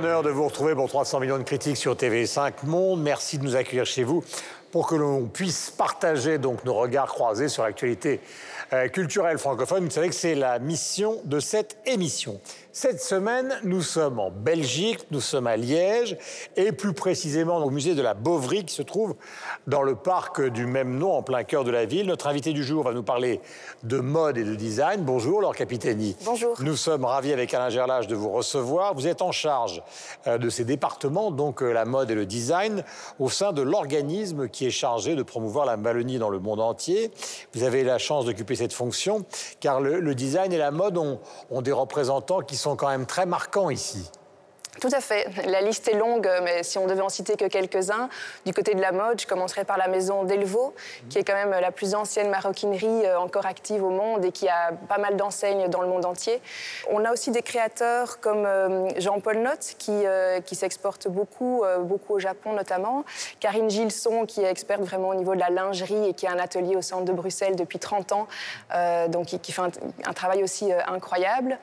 Bonheur de vous retrouver pour 300 millions de critiques sur TV5 Monde. Merci de nous accueillir chez vous pour que l'on puisse partager donc nos regards croisés sur l'actualité euh, culturelle francophone. Vous savez que c'est la mission de cette émission. Cette semaine, nous sommes en Belgique, nous sommes à Liège et plus précisément au musée de la Bovry qui se trouve dans le parc du même nom en plein cœur de la ville. Notre invité du jour va nous parler de mode et de design. Bonjour Laure Capitani. Bonjour. Nous sommes ravis avec Alain Gerlage de vous recevoir. Vous êtes en charge euh, de ces départements, donc euh, la mode et le design, au sein de l'organisme qui est chargé de promouvoir la Malonnie dans le monde entier. Vous avez la chance d'occuper cette fonction car le, le design et la mode ont, ont des représentants qui sont quand même très marquants ici. Tout à fait. La liste est longue, mais si on devait en citer que quelques-uns, du côté de la mode, je commencerai par la maison Delvaux, qui est quand même la plus ancienne maroquinerie euh, encore active au monde et qui a pas mal d'enseignes dans le monde entier. On a aussi des créateurs comme euh, Jean-Paul Notte, qui, euh, qui s'exporte beaucoup, beaucoup au Japon notamment. Karine Gilson, qui est experte vraiment au niveau de la lingerie et qui a un atelier au centre de Bruxelles depuis 30 ans, donc qui, fait un travail aussi incroyable.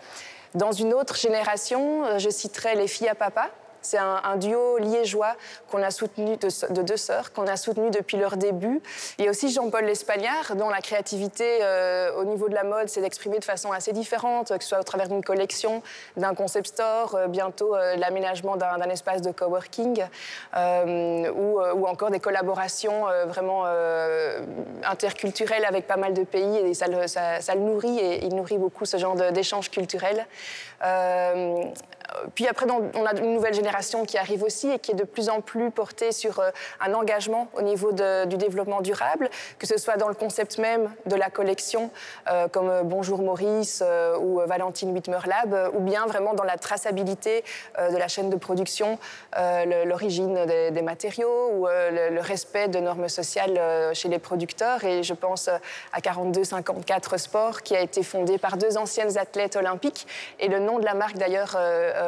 Dans une autre génération, euh, je citerai les filles à papa, c'est un, duo liégeois qu'on a soutenu de, de deux sœurs qu'on a soutenu depuis leur début. Il y a aussi Jean-Paul Lespagnard, dont la créativité euh, au niveau de la mode s'est exprimée de façon assez différente, que ce soit au travers d'une collection, d'un concept store, euh, bientôt euh, l'aménagement d'un espace de coworking, ou, encore des collaborations vraiment interculturelles avec pas mal de pays. Et ça le, ça le nourrit et il nourrit beaucoup ce genre d'échanges culturels. Puis après, on a une nouvelle génération qui arrive aussi et qui est de plus en plus portée sur euh, un engagement au niveau du développement durable, que ce soit dans le concept même de la collection, euh, comme euh, Bonjour Maurice ou Valentine Whitmer Lab, ou bien vraiment dans la traçabilité de la chaîne de production, l'origine des, matériaux ou le, le, respect de normes sociales chez les producteurs. Et je pense à 4254 Sport, qui a été fondé par deux anciennes athlètes olympiques. Et le nom de la marque, d'ailleurs,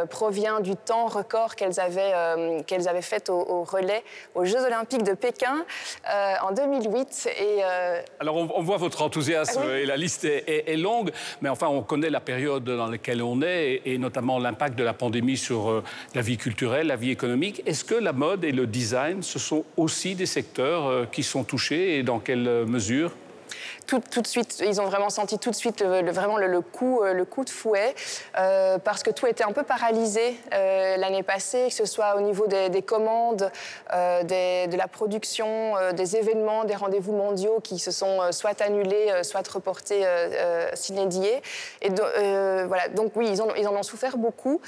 provient du temps record qu'elles avaient, euh, qu'elles avaient fait au, au, relais aux Jeux Olympiques de Pékin euh, en 2008. Et, euh... Alors on, on, voit votre enthousiasme ah oui. et la liste est, est, est, longue, mais enfin on connaît la période dans laquelle on est et, et notamment l'impact de la pandémie sur euh, la vie culturelle, la vie économique. Est-ce que la mode et le design, ce sont aussi des secteurs euh, qui sont touchés et dans quelle mesure? Tout, de suite, ils ont vraiment senti tout de suite le, vraiment le, coup, euh, le coup de fouet, euh, parce que tout était un peu paralysé euh, l'année passée, que ce soit au niveau des, des commandes, des, de la production, des événements, des rendez-vous mondiaux qui se sont soit annulés, soit reportés, sinédiés. Et do, voilà, donc oui, ils en ont souffert beaucoup.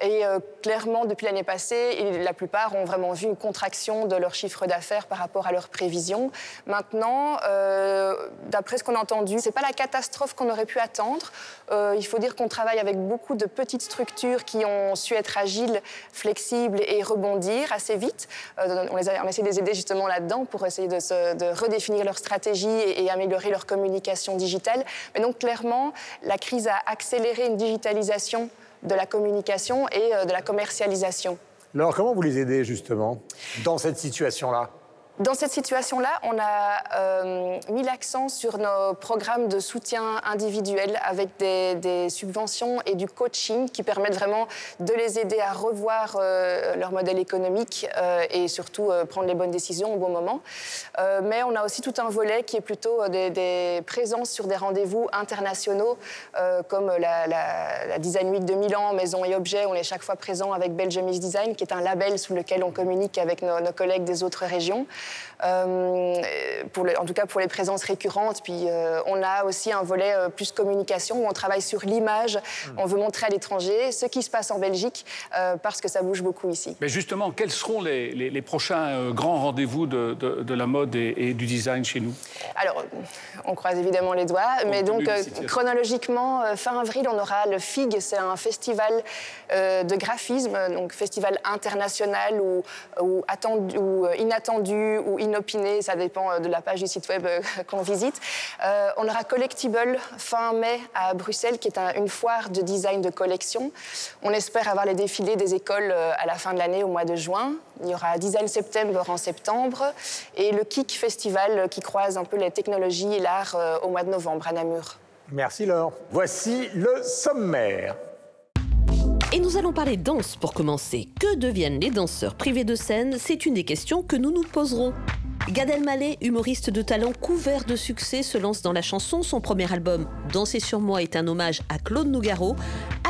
Et euh, clairement, depuis l'année passée, la plupart ont vraiment vu une contraction de leur chiffre d'affaires par rapport à leurs prévisions. Maintenant, euh, d'après ce qu'on a entendu, ce n'est pas la catastrophe qu'on aurait pu attendre. Euh, il faut dire qu'on travaille avec beaucoup de petites structures qui ont su être agiles, flexibles et rebondir assez vite. On, les a, on a essayé de les aider justement là-dedans pour essayer de, redéfinir leur stratégie et, et améliorer leur communication digitale. Mais donc clairement, la crise a accéléré une digitalisation de la communication et euh, de la commercialisation. Alors, comment vous les aidez justement dans cette situation-là? Dans cette situation-là, on a euh, mis l'accent sur nos programmes de soutien individuel avec des, subventions et du coaching qui permettent vraiment de les aider à revoir euh, leur modèle économique euh, et surtout prendre les bonnes décisions au bon moment. Mais on a aussi tout un volet qui est plutôt des, présences sur des rendez-vous internationaux comme la, Design Week de Milan, Maison et Objets. On est chaque fois présent avec Belgium Design, qui est un label sous lequel on communique avec nos collègues des autres régions. Euh, pour le, en tout cas pour les présences récurrentes. Puis euh, on a aussi un volet euh, plus communication où on travaille sur l'image. Mmh. On veut montrer à l'étranger ce qui se passe en Belgique parce que ça bouge beaucoup ici. Mais justement, quels seront les, les, les prochains grands rendez-vous de, de, de, la mode et, et, du design chez nous? Alors, on croise évidemment les doigts, mais donc chronologiquement, fin avril, on aura le FIG, c'est un festival de graphisme, donc festival international ou, ou, attendu, ou inattendu ou inopiné, ça dépend euh, de la page du site web euh, qu'on visite. Euh, on aura Collectible fin mai à Bruxelles, qui est un, une foire de design de collection. On espère avoir les défilés des écoles à la fin de l'année, au mois de juin. Il y aura Design September en septembre et le Kik Festival qui croise un peu les technologies et l'art au mois de novembre à Namur. Merci Laure. Voici le sommaire. Et nous allons parler danse pour commencer. Que deviennent les danseurs privés de scène? C'est une des questions que nous nous poserons. Gad Elmaleh, humoriste de talent couvert de succès, se lance dans la chanson. Son premier album, Danser sur moi, est un hommage à Claude Nougaro.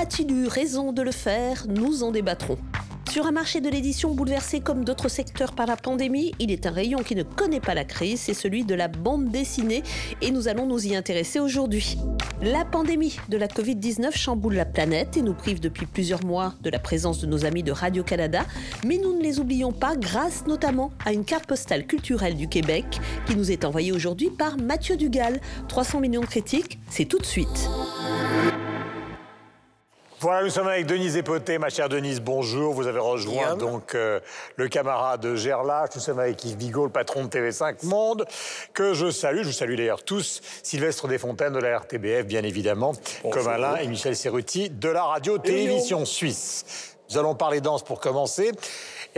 A-t-il eu raison de le faire? Nous en débattrons. Sur un marché de l'édition bouleversé comme d'autres secteurs par la pandémie, il est un rayon qui ne connaît pas la crise, c'est celui de la bande dessinée et nous allons nous y intéresser aujourd'hui. La pandémie de la Covid-19 chamboule la planète et nous prive depuis plusieurs mois de la présence de nos amis de Radio-Canada, mais nous ne les oublions pas grâce notamment à une carte postale culturelle du Québec qui nous est envoyée aujourd'hui par Mathieu Dugal. 300 millions de critiques, c'est tout de suite. Voilà, nous sommes avec Denise Epoté, ma chère Denise, bonjour. Vous avez rejoint donc euh, le camarade Gerlach. Nous sommes avec Yves Bigot, le patron de TV5 Monde, que je salue. Je vous salue d'ailleurs tous. Sylvestre Desfontaines de la RTBF, bien évidemment, comme Alain et Michel Serruti de la radio-télévision suisse. Nous allons parler danse pour commencer.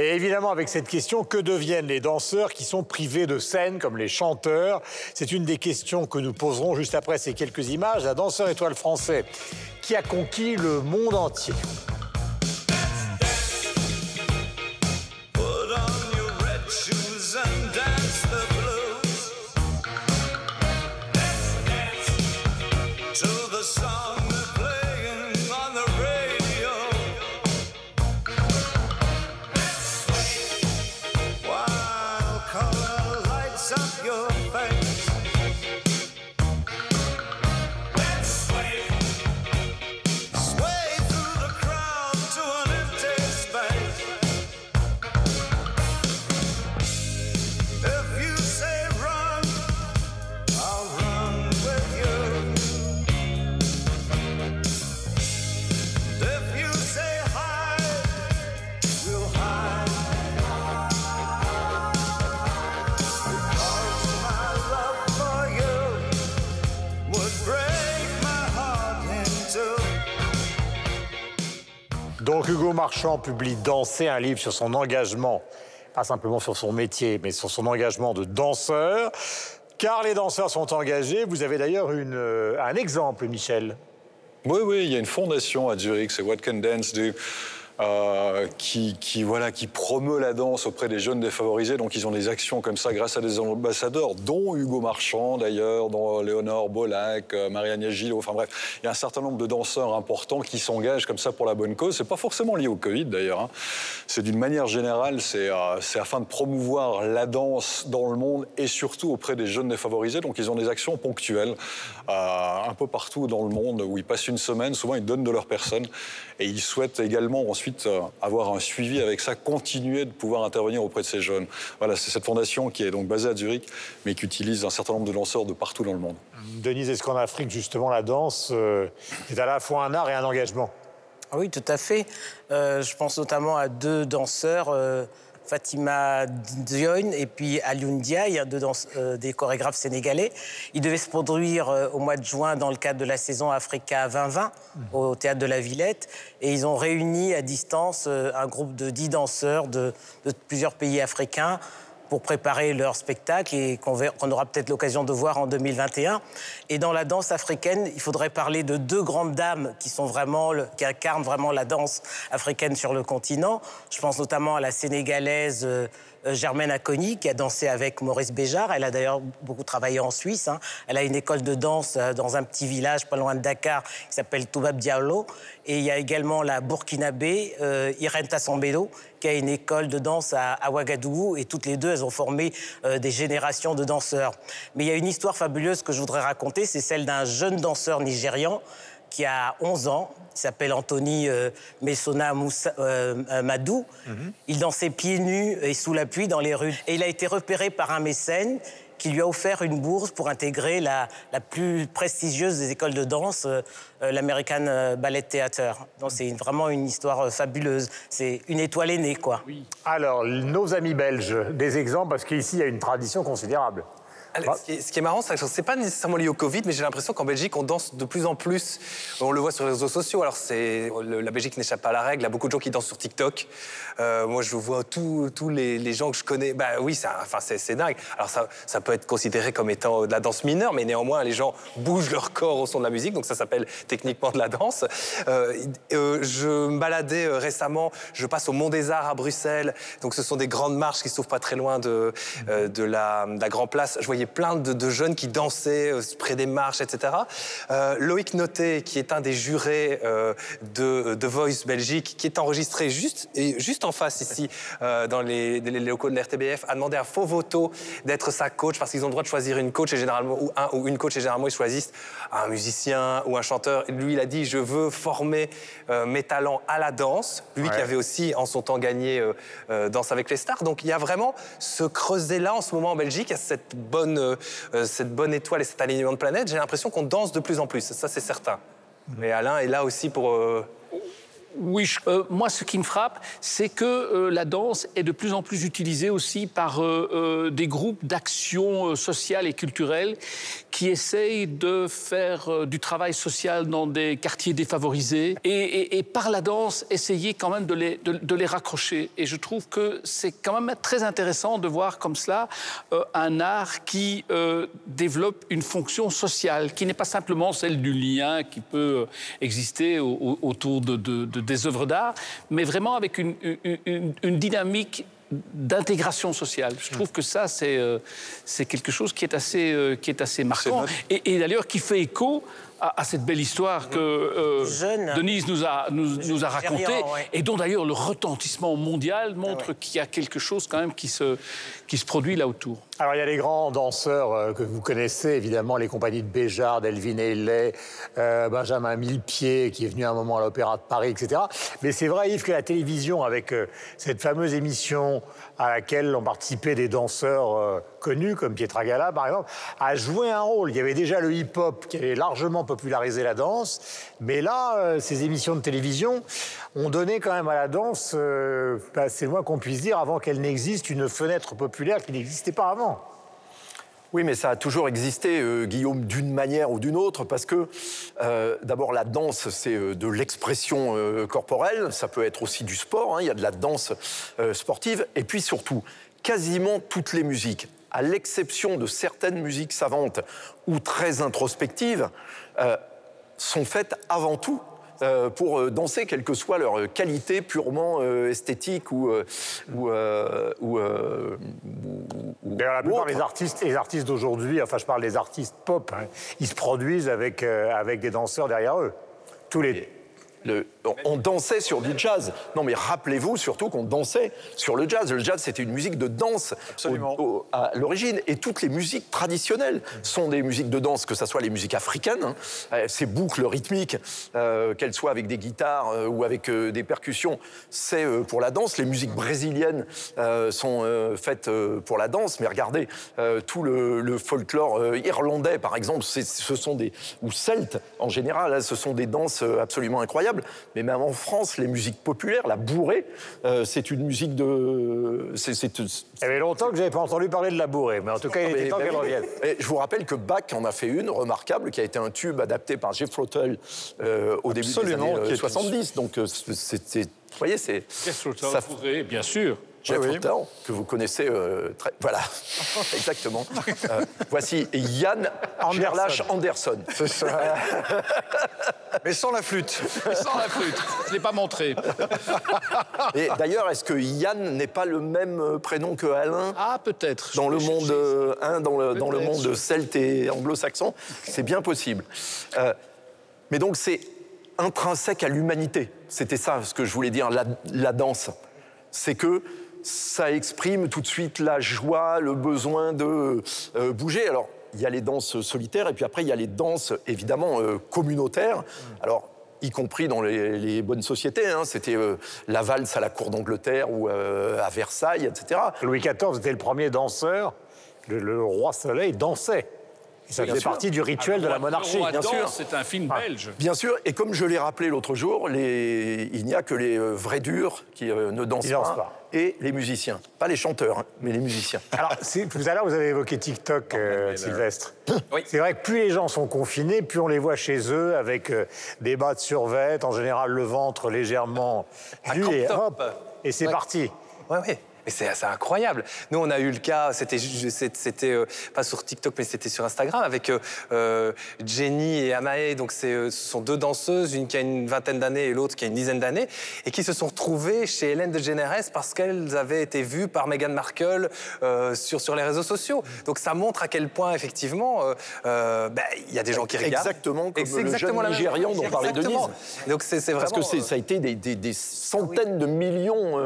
Et évidemment, avec cette question, que deviennent les danseurs qui sont privés de scène, comme les chanteurs? C'est une des questions que nous poserons juste après ces quelques images. Un danseur étoile français qui a conquis le monde entier. Donc Hugo Marchand publie Danser, un livre sur son engagement, pas simplement sur son métier, mais sur son engagement de danseur. Car les danseurs sont engagés. Vous avez d'ailleurs euh, un exemple, Michel. Oui, oui, il y a une fondation à Zurich, c'est What Can Dance Do euh, qui, voilà, qui promeut la danse auprès des jeunes défavorisés. Donc ils ont des actions comme ça grâce à des ambassadeurs, dont Hugo Marchand d'ailleurs, dont Léonore Bolac, euh, Marianne Gillot. Enfin bref, il y a un certain nombre de danseurs importants qui s'engagent comme ça pour la bonne cause. C'est pas forcément lié au Covid d'ailleurs. Hein. C'est d'une manière générale, c'est euh, afin de promouvoir la danse dans le monde et surtout auprès des jeunes défavorisés. Donc ils ont des actions ponctuelles euh, un peu partout dans le monde où ils passent une semaine. Souvent ils donnent de leur personne et ils souhaitent également ensuite euh, avoir un suivi avec ça, continuer de pouvoir intervenir auprès de ces jeunes. Voilà, c'est cette fondation qui est donc basée à Zurich, mais qui utilise un certain nombre de danseurs de partout dans le monde. Denise, est-ce qu'en Afrique, justement, la danse euh, est à la fois un art et un engagement? Oui, tout à fait. Euh, je pense notamment à deux danseurs. Fatima Dione et puis Alioune Diaye, deux euh, des chorégraphes sénégalais. Ils devaient se produire euh, au mois de juin dans le cadre de la saison Africa 2020 au théâtre de la Villette. Et ils ont réuni à distance euh, un groupe de dix danseurs de plusieurs pays africains pour préparer leur spectacle et qu'on aura peut-être l'occasion de voir en 2021. Et dans la danse africaine, il faudrait parler de deux grandes dames qui incarnent vraiment la danse africaine sur le continent. Je pense notamment à la sénégalaise. Euh, Germaine Aconi, qui a dansé avec Maurice Béjart. Elle a d'ailleurs beaucoup travaillé en Suisse. Hein. Elle a une école de danse euh, dans un petit village pas loin de Dakar qui s'appelle Toubab Diallo. Et il y a également la burkinabé euh, Irène Tassambelo, qui a une école de danse à, Ouagadougou. Et toutes les deux, elles ont formé des générations de danseurs. Mais il y a une histoire fabuleuse que je voudrais raconter, c'est celle d'un jeune danseur nigérian qui a 11 ans, il s'appelle Anthony euh, Messona Moussa, euh, euh, Madou. Mhm. Il dansait pieds nus et sous la pluie dans les rues. Et il a été repéré par un mécène qui lui a offert une bourse pour intégrer la, la plus prestigieuse des écoles de danse, l'American Ballet Theatre. Donc c'est vraiment une histoire fabuleuse. C'est une étoile aînée, quoi. Alors, nos amis belges, des exemples, parce qu'ici, il y a une tradition considérable. Ce qui, est, marrant, c'est que c'est pas nécessairement lié au Covid, mais j'ai l'impression qu'en Belgique, on danse de plus en plus. On le voit sur les réseaux sociaux. Alors, c'est la Belgique n'échappe pas à la règle. Il y a beaucoup de gens qui dansent sur TikTok. Euh, moi, je vois tous les, gens que je connais. Bah oui, enfin, c'est dingue. Alors, ça, ça peut être considéré comme étant de la danse mineure, mais néanmoins, les gens bougent leur corps au son de la musique, donc ça s'appelle techniquement de la danse. Euh, euh, je me baladais récemment, je passe au Mont des Arts à Bruxelles. Donc, ce sont des grandes marches qui se trouvent pas très loin de, de, la, de la Grand Place. Je voyais plein de, jeunes qui dansaient euh, près des marches, etc. Euh, Loïc Noté, qui est un des jurés euh, de The Voice Belgique, qui est enregistré juste, juste en face ici, dans les, locaux de l'RTBF, a demandé à Fovoto d'être sa coach parce qu'ils ont le droit de choisir une coach et généralement ou un ou une coach et généralement ils choisissent un musicien ou un chanteur. Lui, il a dit je veux former mes talents à la danse. Lui qui avait aussi en son temps gagné Danse avec les stars. Donc il y a vraiment ce creuset là en ce moment en Belgique. Il y a cette bonne euh, cette bonne étoile et cet alignement de planète, j'ai l'impression qu'on danse de plus en plus. Ça, c'est certain. Mais Alain est là aussi pour oui, euh, moi, ce qui me frappe, c'est que euh, la danse est de plus en plus utilisée aussi par euh, des groupes d'action sociale et culturelle qui essayent de faire du travail social dans des quartiers défavorisés et, par la danse, essayer quand même de les, de, les raccrocher. Et je trouve que c'est quand même très intéressant de voir comme cela un art qui développe une fonction sociale, qui n'est pas simplement celle du lien qui peut exister autour de, de des œuvres d'art, mais vraiment avec une, dynamique d'intégration sociale. Je trouve que ça, c'est euh, quelque chose qui est assez, euh, qui est assez marquant et, et d'ailleurs qui fait écho à, cette belle histoire que euh, Denise nous a, nous, a racontée et dont d'ailleurs le retentissement mondial montre ah qu'il y a quelque chose quand même qui se, qui se produit là autour. Alors il y a les grands danseurs euh, que vous connaissez, évidemment, les compagnies de Béjart, d'Elvin Ailey, euh, Benjamin Millepied, qui est venu un moment à l'Opéra de Paris, etc. Mais c'est vrai, Yves, que la télévision, avec cette fameuse émission à laquelle ont participé des danseurs connus, comme Pietra Gala, par exemple, a joué un rôle. Il y avait déjà le hip-hop qui avait largement populariser la danse. Mais là, euh, ces émissions de télévision ont donné quand même à la danse, euh, bah, c'est loin qu'on puisse dire, avant qu'elle n'existe, une fenêtre populaire qui n'existait pas avant. Oui, mais ça a toujours existé, euh, Guillaume, d'une manière ou d'une autre, parce que d'abord la danse, c'est de l'expression corporelle, ça peut être aussi du sport, hein, il y a de la danse sportive, et puis surtout, quasiment toutes les musiques, à l'exception de certaines musiques savantes ou très introspectives, euh, sont faites avant tout euh, pour euh, danser, quelle que soit leur qualité purement esthétique ou. ou, ou, la plupart des artistes, les artistes d'aujourd'hui, enfin je parle des artistes pop, hein, ils se produisent avec, avec des danseurs derrière eux. Tous les, on dansait sur du jazz. Non, mais rappelez-vous surtout qu'on dansait sur le jazz. Le jazz, c'était une musique de danse à l'origine. Et toutes les musiques traditionnelles sont des musiques de danse, que ce soit les musiques africaines, hein. euh, ces boucles rythmiques, euh, qu'elles soient avec des guitares euh, ou avec des percussions, c'est pour la danse. Les musiques brésiliennes sont faites pour la danse. Mais regardez, tout le, folklore irlandais, par exemple, ce sont des. ou celtes en général, hein, ce sont des danses absolument incroyables. Mais même en France, les musiques populaires, la bourrée, euh, c'est une musique de. C'est, Il y avait longtemps que je n'avais pas entendu parler de la bourrée, mais en tout cas, il était temps qu'elle revienne. je vous rappelle que Bach en a fait une remarquable, qui a été un tube adapté par Jeff Rottel euh, au début des années 70. Euh, Donc, c'est. Vous voyez, c'est. Jeff Rottel, bien sûr. Jeff oui, que vous connaissez euh, très... Voilà, exactement. Euh, voici Yann Anderson. Anderson. Mais sans la flûte. Mais sans la flûte. Je ne l'ai pas montré. Et d'ailleurs, est-ce que Yann n'est pas le même euh, prénom que Alain Ah, peut-être. Dans, le monde, hein, dans le, dans le monde celte et anglo-saxon, c'est bien possible. mais donc, c'est intrinsèque à l'humanité. C'était ça ce que je voulais dire, la, la danse. C'est que ça exprime tout de suite la joie, le besoin de euh, bouger. Alors, il y a les danses solitaires et puis après, il y a les danses évidemment euh, communautaires. Alors, y compris dans les, bonnes sociétés. Hein. C'était euh, la valse à la cour d'Angleterre ou à Versailles, etc. Louis XIV était le premier danseur. Le, roi Soleil dansait. Ça faisait partie du rituel de la monarchie. Bien sûr. C'est un film belge. Bien sûr, et comme je l'ai rappelé l'autre jour, les... il n'y a que les euh, vrais durs qui euh, ne dansent pas, et les musiciens. Pas les chanteurs, hein, mais les musiciens. Alors, tout à l'heure, vous avez évoqué TikTok, euh, Sylvestre. Oui. C'est vrai que plus les gens sont confinés, plus on les voit chez eux avec euh, des bas de survêt, en général le ventre légèrement nu, et hop, et c'est Ouais. parti. Ouais, ouais. Mais c'est c'est incroyable. Nous, on a eu le cas, c'était euh, pas sur TikTok, mais c'était sur Instagram avec euh, euh, Jenny et Amae. Donc, ce sont deux danseuses, une qui a une vingtaine d'années et l'autre qui a une dizaine d'années, et qui se sont retrouvées chez Hélène DeGeneres parce qu'elles avaient été vues par Meghan Markle euh, sur, sur les réseaux sociaux. Donc, ça montre à quel point, effectivement, ben, il y a des gens qui regardent. Exactement comme le jeune la même- Nigérian dont parlait Exactement. Denise. Donc, c'est vraiment. Parce que ça a été des, des- des centaines de millions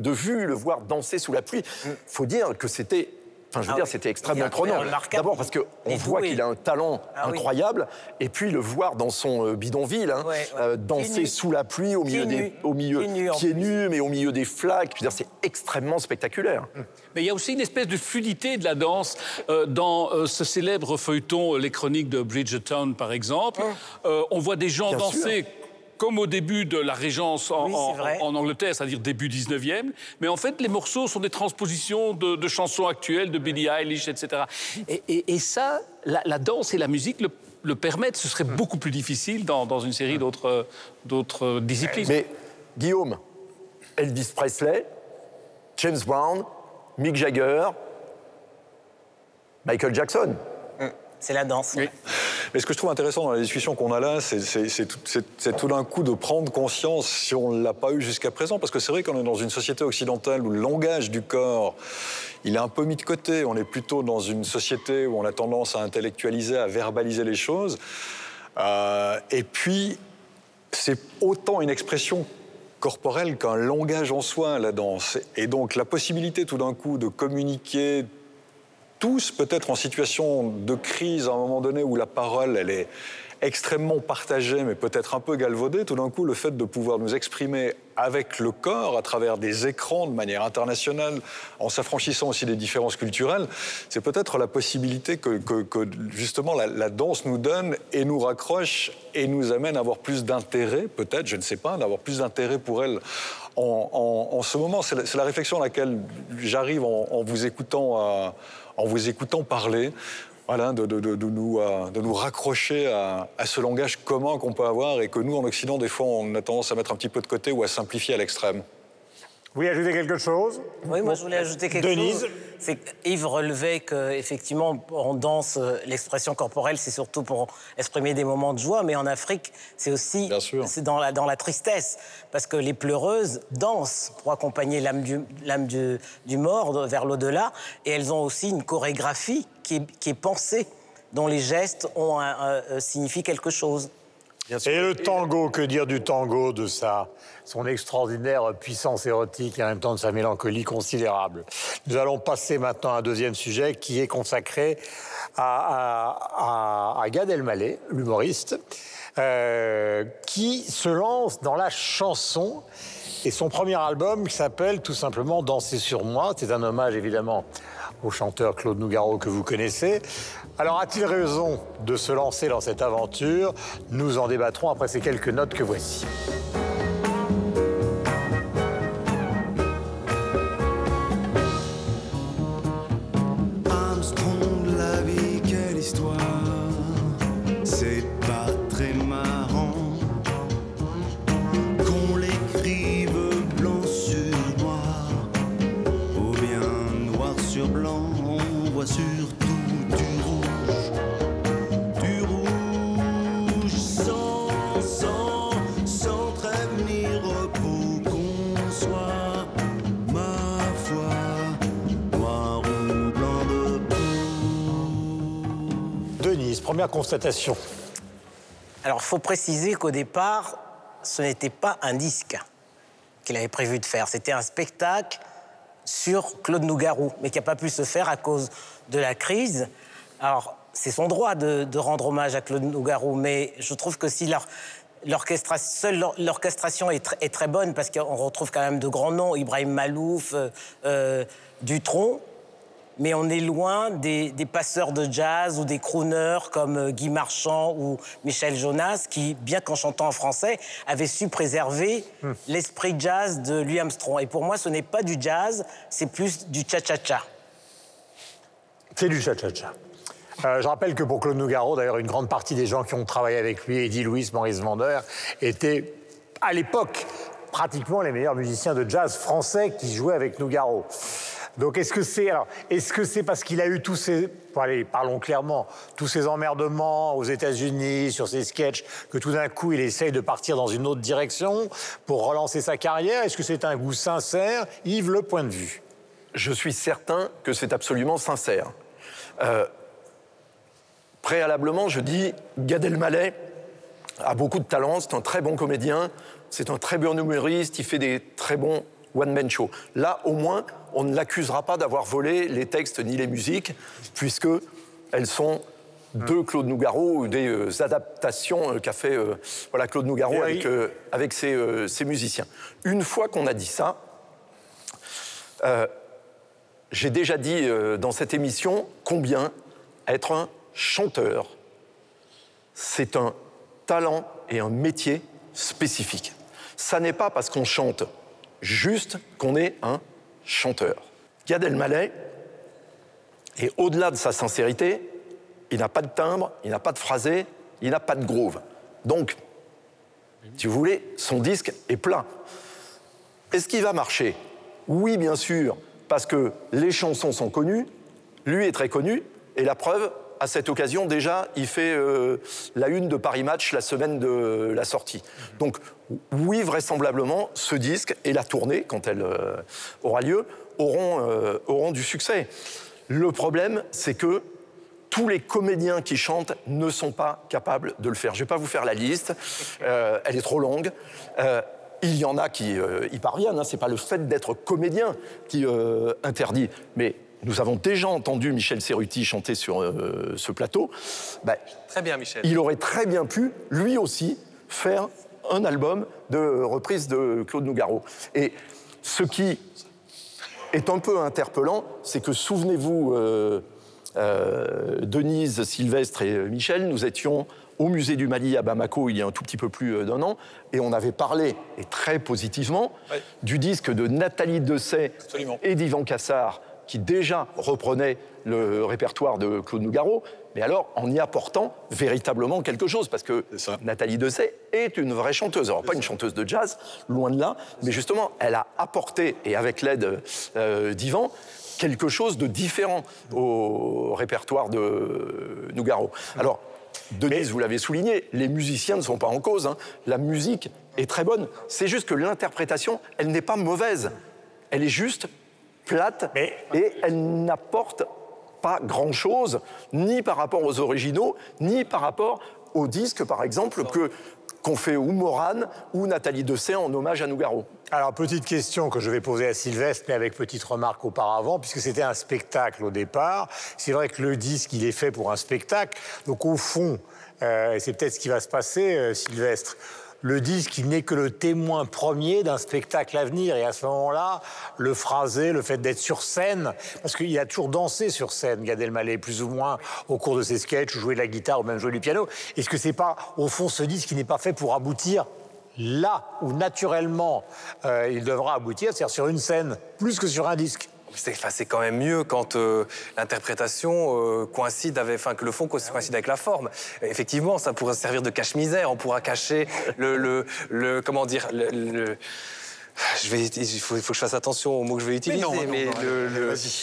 de vues, le voir danser sous la pluie. Il faut dire que c'était. Enfin, je veux Ah dire, oui. c'était extrêmement prenant. D'abord parce qu'on voit qu'il a un talent Ah oui. incroyable, et puis le voir dans son euh, bidonville, hein, Ouais, ouais. euh, danser sous la pluie, au milieu Pieds des, nus. au milieu, Pieds nus, pieds mais au milieu des flaques. Je veux dire, c'est extrêmement spectaculaire. Mais il y a aussi une espèce de fluidité de la danse euh, dans euh, ce célèbre feuilleton Les Chroniques de Bridgerton, par exemple. Euh, on voit des gens Bien danser. Comme au début de la Régence en, Oui, Angleterre, c'est-à-dire début 19e. Mais en fait, les morceaux sont des transpositions de, de chansons actuelles, de Billie Eilish, etc. Et, et- et ça, la, la danse et la musique le, le permettent. Ce serait beaucoup plus difficile dans, dans une série d'autres d'autres disciplines. Mais Guillaume, Elvis Presley, James Brown, Mick Jagger, Michael Jackson. C'est la danse. ouais. Mais ce que je trouve intéressant dans la discussion qu'on a là, c'est- tout d'un coup de prendre conscience, si on ne l'a pas eu jusqu'à présent, parce que c'est vrai qu'on est dans une société occidentale où le langage du corps, il est un peu mis de côté. On est plutôt dans une société où on a tendance à intellectualiser, à verbaliser les choses. Euh, et puis, c'est autant une expression corporelle qu'un langage en soi, la danse. Et donc, la possibilité tout d'un coup de communiquer tous peut-être en situation de crise à un moment donné où la parole, elle est extrêmement partagée, mais peut-être un peu galvaudée, tout d'un coup, le fait de pouvoir nous exprimer avec le corps, à travers des écrans de manière internationale, en s'affranchissant aussi des différences culturelles, c'est peut-être la possibilité que, justement la, danse nous donne et nous raccroche et nous amène à avoir plus d'intérêt, peut-être, je ne sais pas, d'avoir plus d'intérêt pour elle en, ce moment. C'est la, réflexion à laquelle j'arrive en, vous écoutant, en vous écoutant parler. Voilà, de, euh, nous raccrocher à ce langage commun qu'on peut avoir et que nous, en Occident, des fois, on a tendance à mettre un petit peu de côté ou à simplifier à l'extrême. Vous voulez ajouter quelque chose Oui, moi je voulais ajouter quelque Denise. chose. C'est Yves relevait qu'effectivement, en danse, euh, l'expression corporelle, c'est surtout pour exprimer des moments de joie, mais en Afrique, c'est aussi c'est dans la, dans la tristesse. Parce que les pleureuses dansent pour accompagner l'âme du, l'âme du, du mort vers l'au-delà, et elles ont aussi une chorégraphie qui est, qui est pensée, dont les gestes ont un- un- euh, signifient quelque chose. Et le tango, que dire du tango, de sa, son extraordinaire puissance érotique et en même temps de sa mélancolie considérable Nous allons passer maintenant à un deuxième sujet qui est consacré à, à- à- à Gad Elmaleh, l'humoriste, euh, qui se lance dans la chanson. Et son premier album qui s'appelle tout simplement Danser sur moi. C'est un hommage évidemment au chanteur Claude Nougaro que vous connaissez. Alors a-t-il raison de se lancer dans cette aventure? Nous en débattrons après ces quelques notes que voici. Première constatation. Alors, faut préciser qu'au départ, ce n'était pas un disque qu'il avait prévu de faire. C'était un spectacle sur Claude Nougarou, mais qui n'a pas pu se faire à cause de la crise. Alors, c'est son droit de, rendre hommage à Claude Nougarou, mais je trouve que si l'orchestration est, tr- est très bonne, parce qu'on retrouve quand même de grands noms, Ibrahim Malouf, euh, euh, Dutronc, mais on est loin des, des passeurs de jazz ou des crooners comme euh, Guy Marchand ou Michel Jonas, qui, bien qu'en chantant en français, avaient su préserver l'esprit jazz de Louis Armstrong. Et pour moi, ce n'est pas du jazz, c'est plus du cha-cha-cha. C'est du cha-cha-cha. Euh, je rappelle que pour Claude Nougaro, d'ailleurs, une grande partie des gens qui ont travaillé avec lui, Eddie Louis, Maurice Vander, étaient à l'époque pratiquement les meilleurs musiciens de jazz français qui jouaient avec Nougaro. Donc est-ce que c'est alors est-ce que c'est parce qu'il a eu tous ces allez, parlons clairement tous ces emmerdements aux États-Unis sur ses sketchs que tout d'un coup il essaye de partir dans une autre direction pour relancer sa carrière? Est-ce que c'est un goût sincère? Yves le point de vue. Je suis certain que c'est absolument sincère. Euh, préalablement, je dis Gad Elmaleh a beaucoup de talent, c'est un très bon comédien, c'est un très bon humoriste, il fait des très bons one-man shows. Là, au moins, on ne l'accusera pas d'avoir volé les textes ni les musiques, puisque elles sont de Claude Nougaro ou des euh, adaptations euh, qu'a fait euh, voilà, Claude Nougaro avec, ses, ses musiciens. Une fois qu'on a dit ça, j'ai déjà dit dans cette émission combien être un chanteur, c'est un talent et un métier spécifique. Ça n'est pas parce qu'on chante juste qu'on est un chanteur. Gad Elmaleh, et au-delà de sa sincérité, il n'a pas de timbre, il n'a pas de phrasé, il n'a pas de groove. Donc, si vous voulez, son disque est plein. Est-ce qu'il va marcher? Oui, bien sûr, parce que les chansons sont connues, lui est très connu, et la preuve, à cette occasion, déjà, il fait euh, la une de Paris Match la semaine de la sortie. Donc, oui, vraisemblablement, ce disque et la tournée, quand elle euh, aura lieu, auront, euh, auront du succès. Le problème, c'est que tous les comédiens qui chantent ne sont pas capables de le faire. Je ne vais pas vous faire la liste, elle est trop longue. Il y en a qui y parviennent, hein. ce n'est pas le fait d'être comédien qui interdit. Mais nous avons déjà entendu Michel Serruti chanter sur euh, ce plateau. Bah, Très bien, Michel. il aurait très bien pu, lui aussi, faire un album de reprise de Claude Nougaro. Et ce qui est un peu interpellant, c'est que souvenez-vous, euh, euh, Denise, Sylvestre et Michel, nous étions au musée du Mali à Bamako il y a un tout petit peu plus d'un an, et on avait parlé, et très positivement, du disque de Nathalie Dessay Absolument. et d'Yvan Cassard, qui déjà reprenait le répertoire de Claude Nougaro, mais alors en y apportant véritablement quelque chose, parce que. Nathalie Dessay est une vraie chanteuse. Alors pas une chanteuse de jazz, loin de là, mais justement, elle a apporté, et avec l'aide euh, d'Yvan, quelque chose de différent au répertoire de Nougaro. Alors, Denise, vous l'avez souligné, les musiciens ne sont pas en cause. hein. La musique est très bonne. C'est juste que l'interprétation, elle n'est pas mauvaise. Elle est juste plate Mais- et elle n'apporte pas grand-chose, ni par rapport aux originaux, ni par rapport aux disques, par exemple, que qu'ont fait ou Morane ou Nathalie Dessay en hommage à Nougaro. Alors, petite question que je vais poser à Sylvestre, mais avec petite remarque auparavant, puisque c'était un spectacle au départ. C'est vrai que le disque, il est fait pour un spectacle. Donc, au fond, euh, c'est peut-être ce qui va se passer, euh, Sylvestre, le disque, il n'est que le témoin premier d'un spectacle à venir. Et à ce moment-là, le phrasé, le fait d'être sur scène, parce qu'il a toujours dansé sur scène, Gad Elmaleh, plus ou moins, au cours de ses sketchs, ou jouer de la guitare, ou même jouer du piano. Est-ce que c'est pas, au fond, ce disque qui n'est pas fait pour aboutir là où naturellement euh, il devra aboutir, c'est-à-dire sur une scène, plus que sur un disque? C'est quand même mieux quand euh, l'interprétation euh, coïncide avec, enfin que le fond coïncide avec la forme. Effectivement, ça pourrait servir de cache-misère. On pourra cacher le, le, le- comment dire, le, le- je vais, il faut, que je fasse attention aux mots que je vais utiliser, mais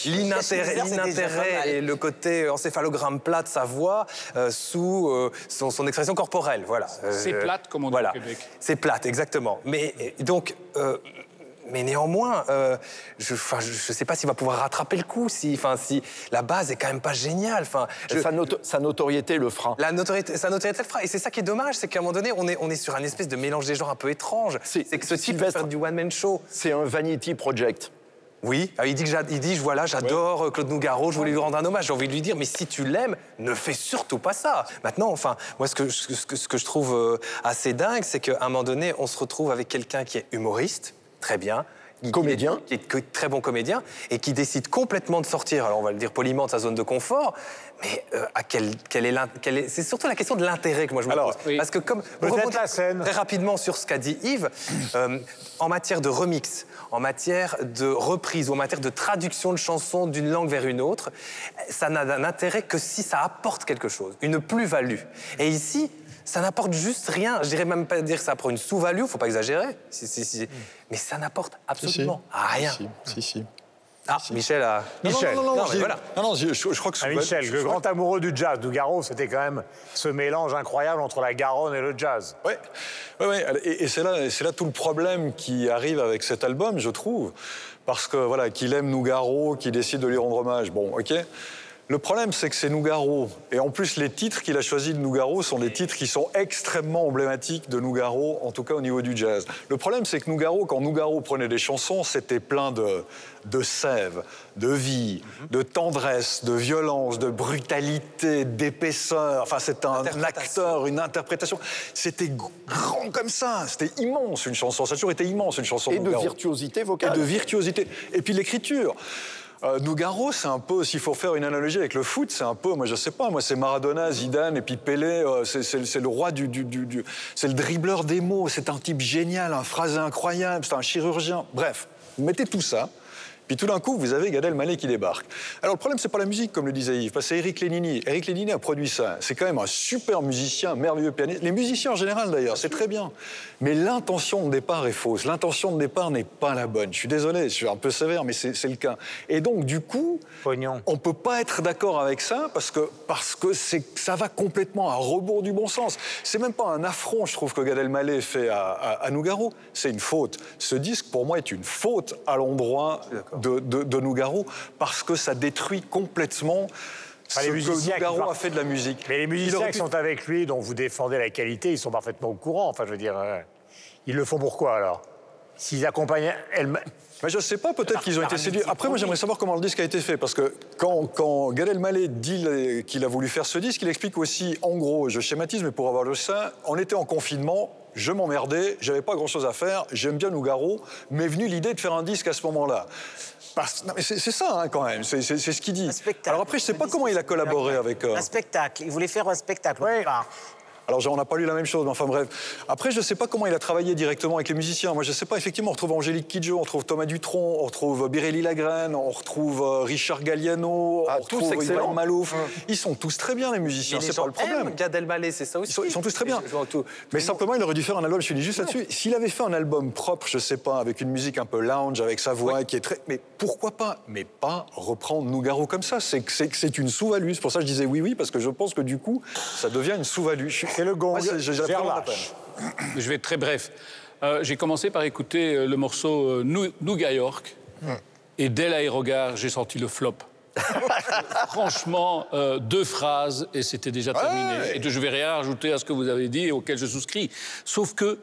l'inintérêt, et le côté encéphalogramme plat de sa voix euh, sous euh, son, son expression corporelle. Voilà. C'est plate, comme on dit voilà. au Québec. C'est plate, exactement. Mais donc. Mais néanmoins, euh, je ne sais pas s'il va pouvoir rattraper le coup. Si, la base est quand même pas géniale. Enfin, Sa, noto- sa notoriété le fera. la notoriété, sa notoriété le. Et c'est ça qui est dommage, c'est qu'à un moment donné, on est, on est sur un espèce de mélange des genres un peu étrange. C'est- que ce type faire du one-man show. C'est un vanity project. Oui, ah, il dit que j'a- il dit voilà, j'adore euh, Claude Nougaro, je voulais lui rendre un hommage. J'ai envie de lui dire, mais si tu l'aimes, ne fais surtout pas ça. Maintenant, enfin, moi, ce que, ce que, ce que je trouve euh, assez dingue, c'est qu'à un moment donné, on se retrouve avec quelqu'un qui est humoriste, très bien. qui- Comédien. qui est très bon comédien, et qui décide complètement de sortir, alors on va le dire poliment, de sa zone de confort, mais euh, à quel, quel est quel est- c'est surtout la question de l'intérêt que moi je me Alors, pose. oui. Parce que comme la scène. très rapidement sur ce qu'a dit Yves, euh, en matière de remix, en matière de reprise ou en matière de traduction de chansons d'une langue vers une autre, ça n'a d'un intérêt que si ça apporte quelque chose, une plus-value. Et ici, ça n'apporte juste rien. Je dirais même pas dire que ça apporte une sous-value, faut pas exagérer. Si, si, si. Mais ça n'apporte absolument rien. Si, si, si. Ah, Michel a. Non, Michel. Non, non, non, Non, non, mais j'ai- voilà. non, non, j'ai- je, je crois que Ah, c'est- Michel, je- le grand amoureux du jazz, Nougaro, c'était quand même ce mélange incroyable entre la Garonne et le jazz. Ouais, ouais, ouais. Et, et c'est là, c'est là tout le problème qui arrive avec cet album, je trouve, parce que voilà, qu'il aime Nougaro, qu'il décide de lui rendre hommage. Bon, ok. Le problème, c'est que c'est Nougaro. Et en plus, les titres qu'il a choisis de Nougaro sont des titres qui sont extrêmement emblématiques de Nougaro, en tout cas au niveau du jazz. Le problème, c'est que Nougaro, quand Nougaro prenait des chansons, c'était plein de, de sève, de vie, de tendresse, de violence, de brutalité, d'épaisseur. Enfin, c'est un acteur, une interprétation. C'était grand comme ça. C'était immense, une chanson. Ça a toujours été immense, une chanson Et de Nougaro. virtuosité Et vocale. de virtuosité. Et puis l'écriture. Euh, Nougaro, c'est un peu, s'il faut faire une analogie avec le foot, c'est un peu, moi je sais pas, moi c'est Maradona, Zidane et puis Pelé, euh, c'est- le roi du, c'est le dribbleur des mots, c'est un type génial, un phrasé incroyable, c'est un chirurgien. Bref, vous mettez tout ça. Puis tout d'un coup, vous avez Gad Elmaleh qui débarque. Alors le problème, c'est pas la musique, comme le disait Yves, c'est Eric Lénini. Eric Lénini a produit ça. C'est quand même un super musicien, merveilleux pianiste. Les musiciens en général, d'ailleurs, c'est très bien. Mais l'intention de départ est fausse. L'intention de départ n'est pas la bonne. Je suis désolé, je suis un peu sévère, mais c'est le cas. Et donc, du coup, Pognon. on peut pas être d'accord avec ça parce que parce que ça va complètement à rebours du bon sens. C'est même pas un affront, je trouve que Gad Elmaleh fait à, à, à Nougaro. C'est une faute. Ce disque, pour moi, est une faute à l'endroit de, de, de Nougaro parce que ça détruit complètement Enfin, les musiciens Nougaro a fait de la musique. Mais les musiciens qui pu- sont avec lui, dont vous défendez la qualité, ils sont parfaitement au courant. Enfin, je veux dire, euh, ils le font pourquoi alors? S'ils accompagnent elle Mais je sais pas, peut-être qu'ils ont été séduits. Après, moi, j'aimerais savoir comment le disque a été fait. Parce que quand, quand Gad Elmaleh dit qu'il a voulu faire ce disque, il explique aussi, en gros, je schématise, mais pour avoir le sein, on était en confinement, je m'emmerdais, j'avais pas grand-chose à faire, j'aime bien Nougaro, m'est venue l'idée de faire un disque à ce moment-là. C'est ça, hein, quand même, c'est ce qu'il dit. Un spectacle. Alors après, je sais pas comment il a collaboré avec... euh, Un spectacle. Il voulait faire un spectacle. Ouais. Alors, on n'a pas lu la même chose, mais enfin bref. Après, je ne sais pas comment il a travaillé directement avec les musiciens. Moi, je ne sais pas, effectivement, on retrouve Angélique Kidjo, on retrouve Thomas Dutronc, on retrouve Biréli Lagrène, on retrouve euh, Richard Galliano, Ah, on tous retrouve. Ibrahim Malouf. Ils sont tous très bien, les musiciens, c'est pas le problème. Gad Elmaleh, c'est ça aussi. Ils sont, ils sont tous très bien. Et je- je- tout- Mais simplement, il aurait dû faire un album, je finis juste là-dessus. S'il avait fait un album propre, je sais pas, avec une musique un peu lounge, avec sa voix qui est très. Mais pourquoi pas? Mais pas reprendre Nougaro comme ça. C'est une sous-value. C'est pour ça que je disais oui, oui, parce que je pense que du coup, ça devient une sous-value. Je C'est le gong. Moi, peine. Je vais être très bref. Euh, J'ai commencé par écouter euh, le morceau euh, Nougat York. Et dès l'aérogare, j'ai senti le flop. Franchement, euh, deux phrases et c'était déjà terminé. Et je vais rien rajouter à ce que vous avez dit et auquel je souscris. Sauf que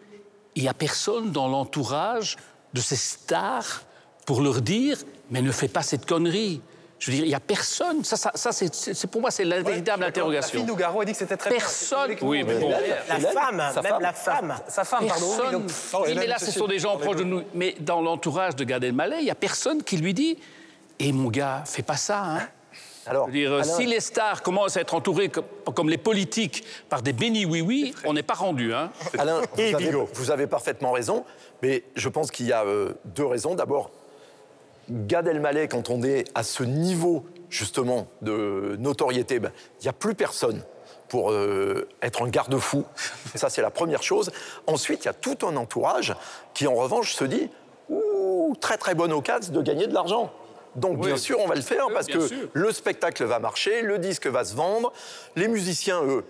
il n'y a personne dans l'entourage de ces stars pour leur dire mais ne fais pas cette connerie. Je veux dire, il n'y a personne. Ça, ça, ça, c'est- c'est pour moi, c'est la véritable La interrogation. fille Nougaro a dit que c'était très. Personne. Oui, mais bon. La femme, sa même femme. la femme. Sa femme, pardon. oui, Personne. donc- Oh, Oui, mais là, ce sont des gens proches de nous. Mais dans l'entourage de Gad Elmaleh, il n'y a personne qui lui dit Et mon gars, fais pas ça. Hein. Alors, Je veux dire, si les stars commencent à être entourées comme, comme les politiques par des bénis oui-oui, on n'est pas rendu. Hein. Alain, Et vous, avez, vous avez parfaitement raison, mais je pense qu'il y a euh, deux raisons. D'abord, Gad Elmaleh, quand on est à ce niveau justement de notoriété, ben, il n'y a plus personne pour euh, être un garde-fou. Ça, c'est la première chose. Ensuite, il y a tout un entourage qui, en revanche, se dit Ouh, très très bonne occasion de gagner de l'argent. Donc, bien sûr, on va le faire parce que sûr. le spectacle va marcher, le disque va se vendre, les musiciens, eux,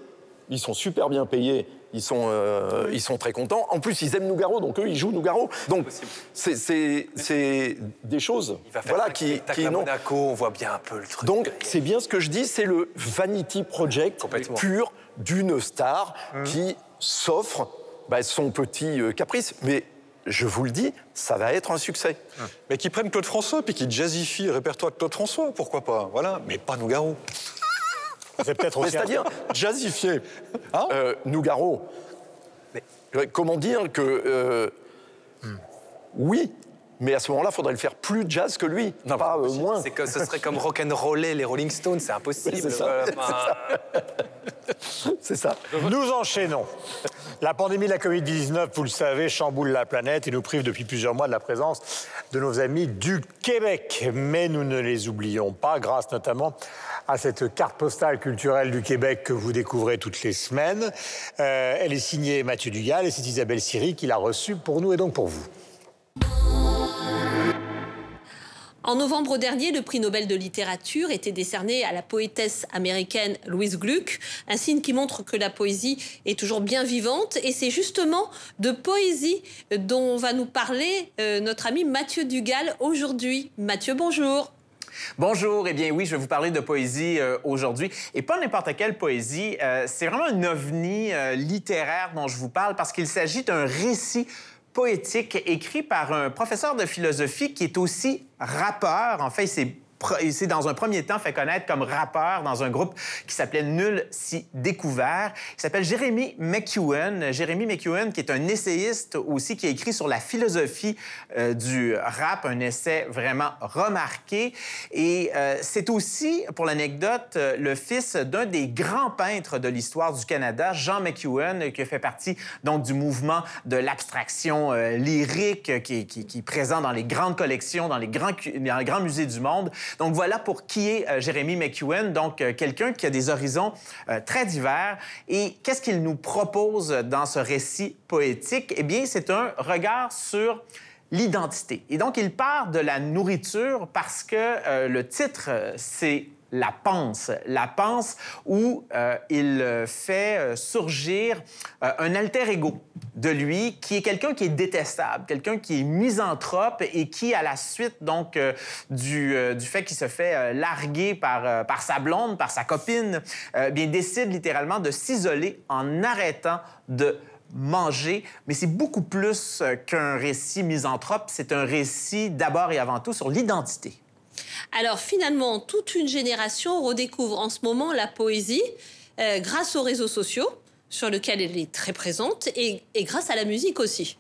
ils sont super bien payés, ils sont, euh, ils sont très contents. En plus, ils aiment Nougaro, donc eux, ils jouent Nougaro. Donc, c'est- c'est c'est des choses Il va faire voilà, un qui, qui à Monaco, on voit bien un peu le truc. donc, c'est bien ce que je dis, c'est le vanity project pur d'une star qui s'offre bah, son petit euh, caprice. Mais je vous le dis, ça va être un succès. Mais qui prennent Claude François, puis qui jazzifient le répertoire de Claude François, pourquoi pas Voilà, mais pas Nougaro. C'est peut-être aussi. C'est-à-dire jazzifier Hein euh, Nougaro. Euh, Comment dire que. euh, Oui, Mais à ce moment-là, il faudrait le faire plus jazz que lui, non, pas euh, moins. C'est que ce serait comme rock'n'roller les Rolling Stones, c'est impossible. C'est ça. C'est ça. Nous enchaînons. La pandémie de la Covid-19, vous le savez, chamboule la planète et nous prive depuis plusieurs mois de la présence de nos amis du Québec. Mais nous ne les oublions pas, grâce notamment à cette carte postale culturelle du Québec que vous découvrez toutes les semaines. Euh, elle est signée Mathieu Dugal et c'est Isabelle Siri qui l'a reçue pour nous et donc pour vous. En novembre dernier, le prix Nobel de littérature était décerné à la poétesse américaine Louise Gluck, un signe qui montre que la poésie est toujours bien vivante. Et c'est justement de poésie dont va nous parler euh, notre ami Mathieu Dugal aujourd'hui. Mathieu, bonjour. Bonjour, eh bien oui, je vais vous parler de poésie euh, aujourd'hui. Et pas n'importe quelle poésie, euh, c'est vraiment un ovni littéraire dont je vous parle parce qu'il s'agit d'un récit poétique écrit par un professeur de philosophie qui est aussi rappeur. En fait, c'est il s'est dans un premier temps fait connaître comme rappeur dans un groupe qui s'appelait Nul si découvert. Il s'appelle Jérémy McEwen. Jérémy McEwen, qui est un essayiste aussi, qui a écrit sur la philosophie euh, du rap, un essai vraiment remarqué. Et euh, c'est aussi, pour l'anecdote, euh, le fils d'un des grands peintres de l'histoire du Canada, Jean McEwen, qui fait partie donc du mouvement de l'abstraction lyrique qui, est présent dans les grandes collections, dans les grands musées du monde. Donc voilà pour qui est euh, Jérémy McEwen, donc euh, quelqu'un qui a des horizons euh, très divers. Et qu'est-ce qu'il nous propose dans ce récit poétique? Eh bien, c'est un regard sur l'identité. Et donc, il part de la nourriture parce que le titre, c'est la panse. La panse où euh, il fait euh, surgir euh, un alter ego de lui qui est quelqu'un qui est détestable, quelqu'un qui est misanthrope et qui, à la suite donc du, du, fait qu'il se fait larguer par, par sa blonde, par sa copine, bien décide littéralement de s'isoler en arrêtant de manger, mais c'est beaucoup plus qu'un récit misanthrope, c'est un récit d'abord et avant tout sur l'identité. Alors finalement, toute une génération redécouvre en ce moment la poésie euh, grâce aux réseaux sociaux, sur lesquels elle est très présente, et grâce à la musique aussi.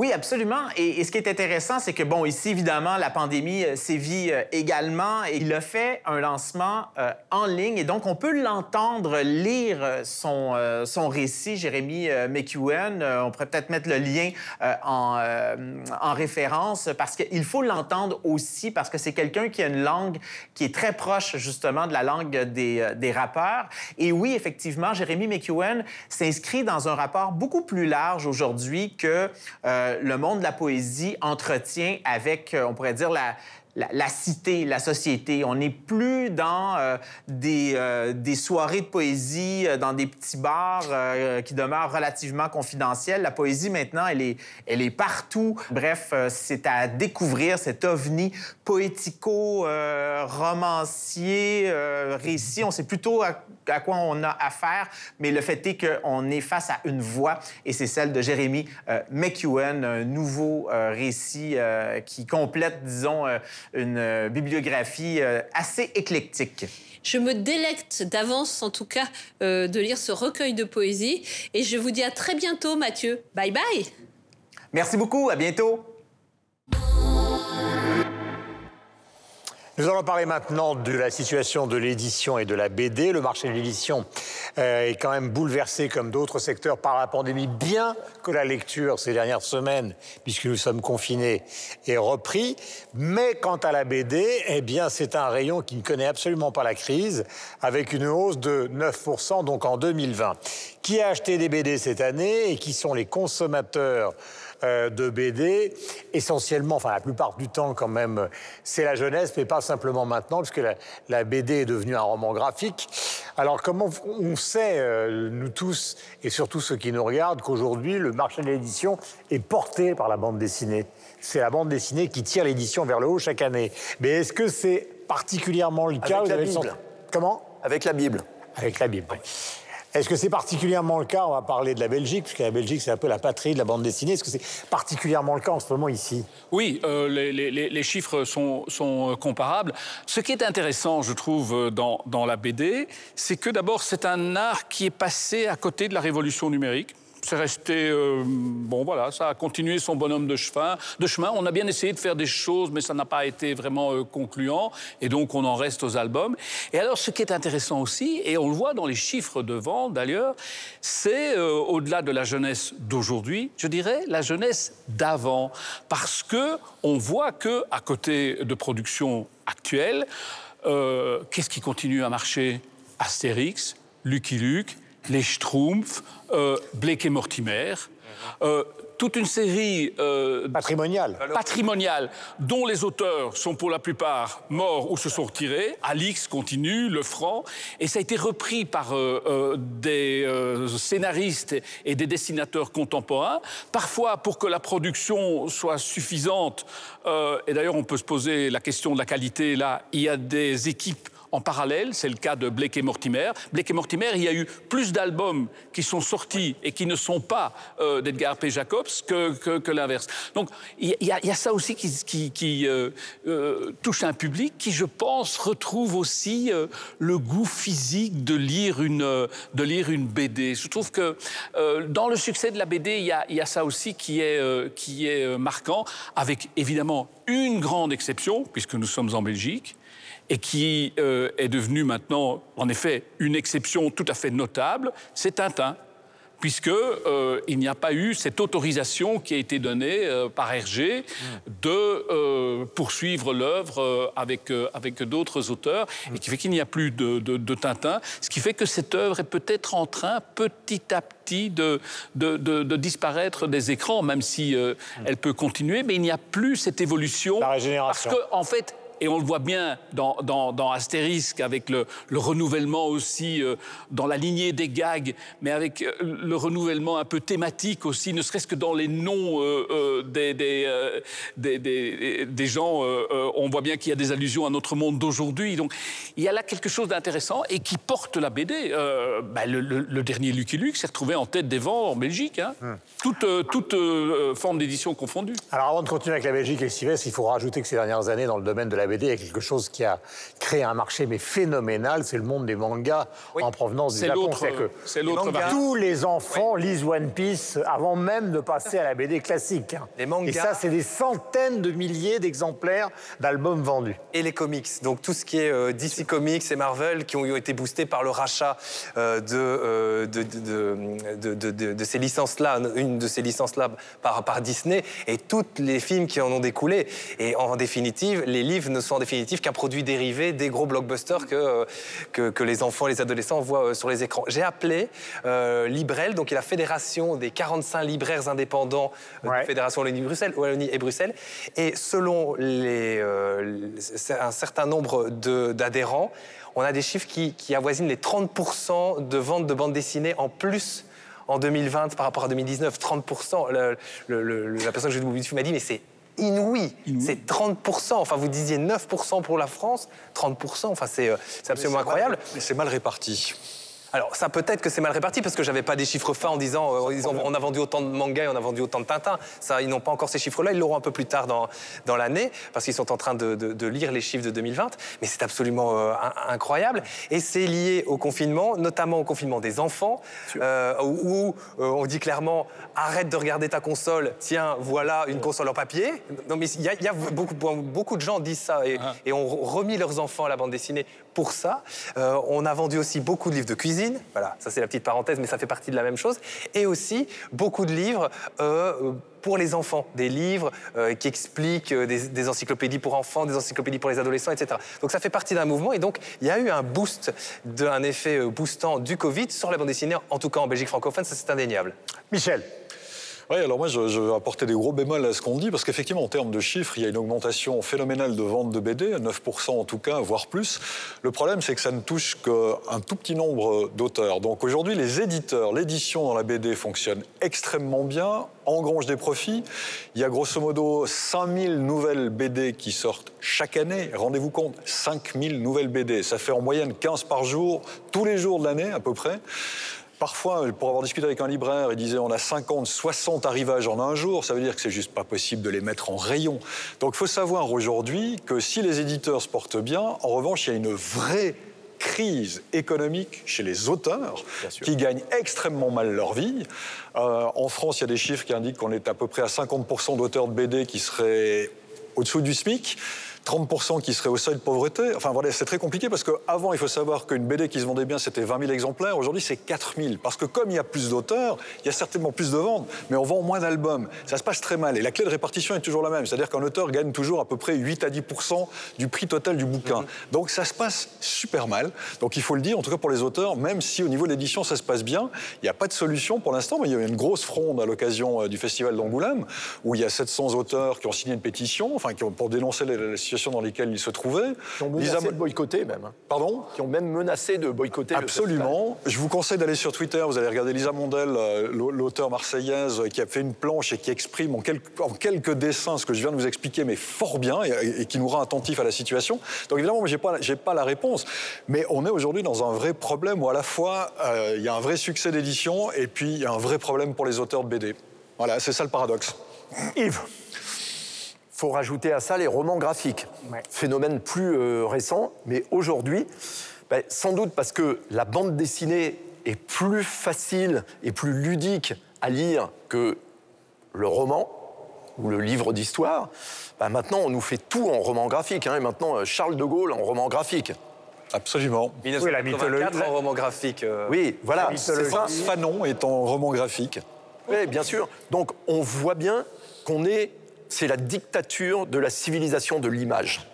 Oui, absolument. Et, ce qui est intéressant, c'est que, bon, ici, évidemment, la pandémie euh, sévit euh, également et il a fait un lancement euh, en ligne et donc on peut l'entendre lire son, son récit, Jérémy McEwen. on pourrait peut-être mettre le lien en, en référence parce qu'il faut l'entendre aussi parce que c'est quelqu'un qui a une langue qui est très proche, justement, de la langue des, des rappeurs. Et oui, effectivement, Jérémy McEwen s'inscrit dans un rapport beaucoup plus large aujourd'hui que le monde de la poésie entretient avec, euh, on pourrait dire, la, la, cité, la société. On n'est plus dans euh, des, euh, des, soirées de poésie, euh, dans des petits bars qui demeurent relativement confidentiels. La poésie, maintenant, elle est, elle est partout. Bref, c'est à découvrir cet ovni poético-romancier, récit. On sait plutôt à, à, quoi on a affaire, mais le fait est qu'on est face à une voix, et c'est celle de Jérémy McEwen, un nouveau récit qui complète, disons, une euh, bibliographie euh, assez éclectique. Je me délecte d'avance, en tout cas, euh, de lire ce recueil de poésie. Et je vous dis à très bientôt, Mathieu. Bye bye. Merci beaucoup. À bientôt. Nous allons parler maintenant de la situation de l'édition et de la BD. Le marché de l'édition euh, est quand même bouleversé comme d'autres secteurs par la pandémie, bien que la lecture ces dernières semaines, puisque nous sommes confinés, est repris. Mais quant à la BD, eh bien, c'est un rayon qui ne connaît absolument pas la crise, avec une hausse de 9%, donc en 2020. Qui a acheté des BD cette année et qui sont les consommateurs de BD. Essentiellement, enfin la plupart du temps quand même, c'est la jeunesse, mais pas simplement maintenant, puisque la, la BD est devenue un roman graphique. Alors comment on sait, euh, nous tous, et surtout ceux qui nous regardent, qu'aujourd'hui le marché de l'édition est porté par la bande dessinée C'est la bande dessinée qui tire l'édition vers le haut chaque année. Mais est-ce que c'est particulièrement le cas? Avec la Bible. Comment? Avec la Bible. Avec la Bible. Est-ce que c'est particulièrement le cas On va parler de la Belgique, puisque la Belgique, c'est un peu la patrie de la bande dessinée. Est-ce que c'est particulièrement le cas en ce moment ici? Oui, euh, les, chiffres sont, sont, comparables. Ce qui est intéressant, je trouve, dans, dans la BD, c'est que d'abord, c'est un art qui est passé à côté de la révolution numérique. C'est resté. euh, bon, voilà, ça a continué son bonhomme de chemin. De chemin. On a bien essayé de faire des choses, mais ça n'a pas été vraiment euh, concluant. Et donc, on en reste aux albums. Et alors, ce qui est intéressant aussi, et on le voit dans les chiffres de vente d'ailleurs, c'est euh, au-delà de la jeunesse d'aujourd'hui, je dirais la jeunesse d'avant. Parce que on voit que, à côté de productions actuelles, qu'est-ce qui continue à marcher? Astérix, Lucky Luke, les Schtroumpfs, euh, Blake et Mortimer, euh, toute une série euh, Patrimonial. patrimoniale dont les auteurs sont pour la plupart morts ou se sont retirés. Alix continue, Le Franc, et ça a été repris par euh, euh, des scénaristes et des dessinateurs contemporains, parfois pour que la production soit suffisante. et d'ailleurs, on peut se poser la question de la qualité. Là, il y a des équipes en parallèle, c'est le cas de Blake et Mortimer. Blake et Mortimer, il y a eu plus d'albums qui sont sortis et qui ne sont pas euh, d'Edgar P. Jacobs que, l'inverse. Donc il y, a- ça aussi qui, euh, euh, touche un public qui, je pense, retrouve aussi le goût physique de lire une, BD. Je trouve que dans le succès de la BD, il y a, ça aussi qui est, marquant, avec évidemment une grande exception, puisque nous sommes en Belgique et qui euh, est devenu maintenant, en effet, une exception tout à fait notable, c'est Tintin. Puisque euh, il n'y a pas eu cette autorisation qui a été donnée euh, par Hergé de euh, poursuivre l'œuvre avec, avec d'autres auteurs, et qui fait qu'il n'y a plus de, de- de Tintin, ce qui fait que cette œuvre est peut-être en train, petit à petit, de, de- de- de disparaître des écrans, même si euh, elle peut continuer, mais il n'y a plus cette évolution. La régénération. Parce que, en fait, et on le voit bien dans, dans, dans Astérisque, avec le, le renouvellement aussi euh, dans la lignée des gags, mais avec euh, le renouvellement un peu thématique aussi, ne serait-ce que dans les noms euh, des, des, des, gens. on voit bien qu'il y a des allusions à notre monde d'aujourd'hui. Donc il y a là quelque chose d'intéressant et qui porte la BD. Bah, le, le- le dernier Lucky Luke s'est retrouvé en tête des ventes en Belgique, hein. toute, euh, toute euh, forme d'édition confondue. Alors avant de continuer avec la Belgique et Sylvestre, il faut rajouter que ces dernières années, dans le domaine de la BD, il y a quelque chose qui a créé un marché mais phénoménal, c'est le monde des mangas en provenance du Japon. c'est l'autre tous les enfants lisent One Piece avant même de passer à la BD classique. Les mangas- Et ça, c'est des centaines de milliers d'exemplaires d'albums vendus. et les comics. Donc tout ce qui est euh, DC Comics et Marvel qui ont été boostés par le rachat euh, de, euh, de, de, de- de- de- de ces licences-là, une de ces licences-là par, par Disney et tous les films qui en ont découlé. Et en définitive, les livres ne sont en définitive qu'un produit dérivé des gros blockbusters que, euh, que, que les enfants et les adolescents voient euh, sur les écrans. J'ai appelé euh, Librel, donc qui est la fédération des 45 libraires indépendants Ouais. de Fédération Wallonie-Bruxelles, Wallonie et Bruxelles. Et selon les, euh, un certain nombre d'adhérents, on a des chiffres qui, qui avoisinent les 30% de ventes de bandes dessinées en plus en 2020 par rapport à 2019. 30%. Le- le- le- la personne que j'ai du m'a dit, mais c'est inouï. C'est 30%. Enfin, vous disiez 9% pour la France, 30%. Enfin, c'est euh, c'est absolument incroyable. Mais c'est mal réparti. Alors ça peut-être que c'est mal réparti parce que j'avais pas des chiffres fins en disant euh, ils ont- on a vendu autant de mangas et on a vendu autant de Tintin. Ça, ils n'ont pas encore ces chiffres-là. Ils l'auront un peu plus tard dans, dans l'année parce qu'ils sont en train de, de- de lire les chiffres de 2020. Mais c'est absolument euh, in- incroyable et c'est lié au confinement, notamment au confinement des enfants euh, où, où, on dit clairement arrête de regarder ta console. Tiens, voilà une console en papier. Non mais il y a, il y a beaucoup, beaucoup de gens disent ça et, et ont remis leurs enfants à la bande dessinée pour ça. On a vendu aussi beaucoup de livres de cuisine. Voilà, ça c'est la petite parenthèse, mais ça fait partie de la même chose. Et aussi beaucoup de livres euh, euh, pour les enfants, des livres euh, qui expliquent des, encyclopédies pour enfants, des encyclopédies pour les adolescents, etc. Donc ça fait partie d'un mouvement et donc il y a eu un boost, un effet boostant du Covid sur la bande dessinée, en tout cas en Belgique francophone, ça c'est indéniable. Michel, Oui, alors moi, je, je vais apporter des gros bémols à ce qu'on dit, parce qu'effectivement, en termes de chiffres, il y a une augmentation phénoménale de ventes de BD, 9% en tout cas, voire plus. Le problème, c'est que ça ne touche qu'un tout petit nombre d'auteurs. Donc aujourd'hui, les éditeurs, l'édition dans la BD fonctionne extrêmement bien, engrange des profits. Il y a grosso modo 5000 nouvelles BD qui sortent chaque année. Rendez-vous compte, 5000 nouvelles BD. Ça fait en moyenne 15 par jour, tous les jours de l'année à peu près. Parfois, pour avoir discuté avec un libraire, il disait on a 50, 60 arrivages en un jour. Ça veut dire que c'est juste pas possible de les mettre en rayon. Donc, il faut savoir aujourd'hui que si les éditeurs se portent bien, en revanche, il y a une vraie crise économique chez les auteurs qui gagnent extrêmement mal leur vie. Euh, en France, il y a des chiffres qui indiquent qu'on est à peu près à 50% d'auteurs de BD qui seraient au-dessous du SMIC. 30% qui seraient au seuil de pauvreté. Enfin voilà, c'est très compliqué parce qu'avant, il faut savoir qu'une BD qui se vendait bien, c'était 20 000 exemplaires. Aujourd'hui, c'est 4 000. Parce que comme il y a plus d'auteurs, il y a certainement plus de ventes, mais on vend moins d'albums. Ça se passe très mal. Et la clé de répartition est toujours la même. C'est-à-dire qu'un auteur gagne toujours à peu près 8 à 10% du prix total du bouquin. Donc ça se passe super mal. Donc il faut le dire, en tout cas pour les auteurs, même si au niveau de l'édition, ça se passe bien, il n'y a pas de solution pour l'instant. Mais il y a eu une grosse fronde à l'occasion euh, du Festival d'Angoulême, où il y a 700 auteurs qui ont signé une pétition, enfin, qui ont, pour dénoncer la, la situation dans laquelle ils se trouvaient. Qui ont menacé de boycotter même. hein. Pardon? Qui ont même menacé de boycotter le Absolument. Je vous conseille d'aller sur Twitter. Vous allez regarder Lisa Mondel, euh, l'au- l'auteur marseillaise, euh, qui a fait une planche et qui exprime en quelques, en quelques dessins ce que je viens de vous expliquer, mais fort bien, et, et qui nous rend attentifs à la situation. Donc évidemment, pas, j'ai pas la réponse, mais on est aujourd'hui dans un vrai problème où à la fois euh, il y a un vrai succès d'édition et puis il y a un vrai problème pour les auteurs de BD. Voilà, c'est ça le paradoxe. Yves faut rajouter à ça les romans graphiques. Phénomène plus euh, récent, mais aujourd'hui, ben, sans doute parce que la bande dessinée est plus facile et plus ludique à lire que le roman ou le livre d'histoire, ben, maintenant on nous fait tout en roman graphique. hein, et maintenant euh, Charles de Gaulle en roman graphique. Absolument. 1984 en roman graphique. euh, Oui, voilà. Fanon est en roman graphique. Oui, bien sûr. Donc on voit bien qu'on est, c'est la dictature de la civilisation de l'image.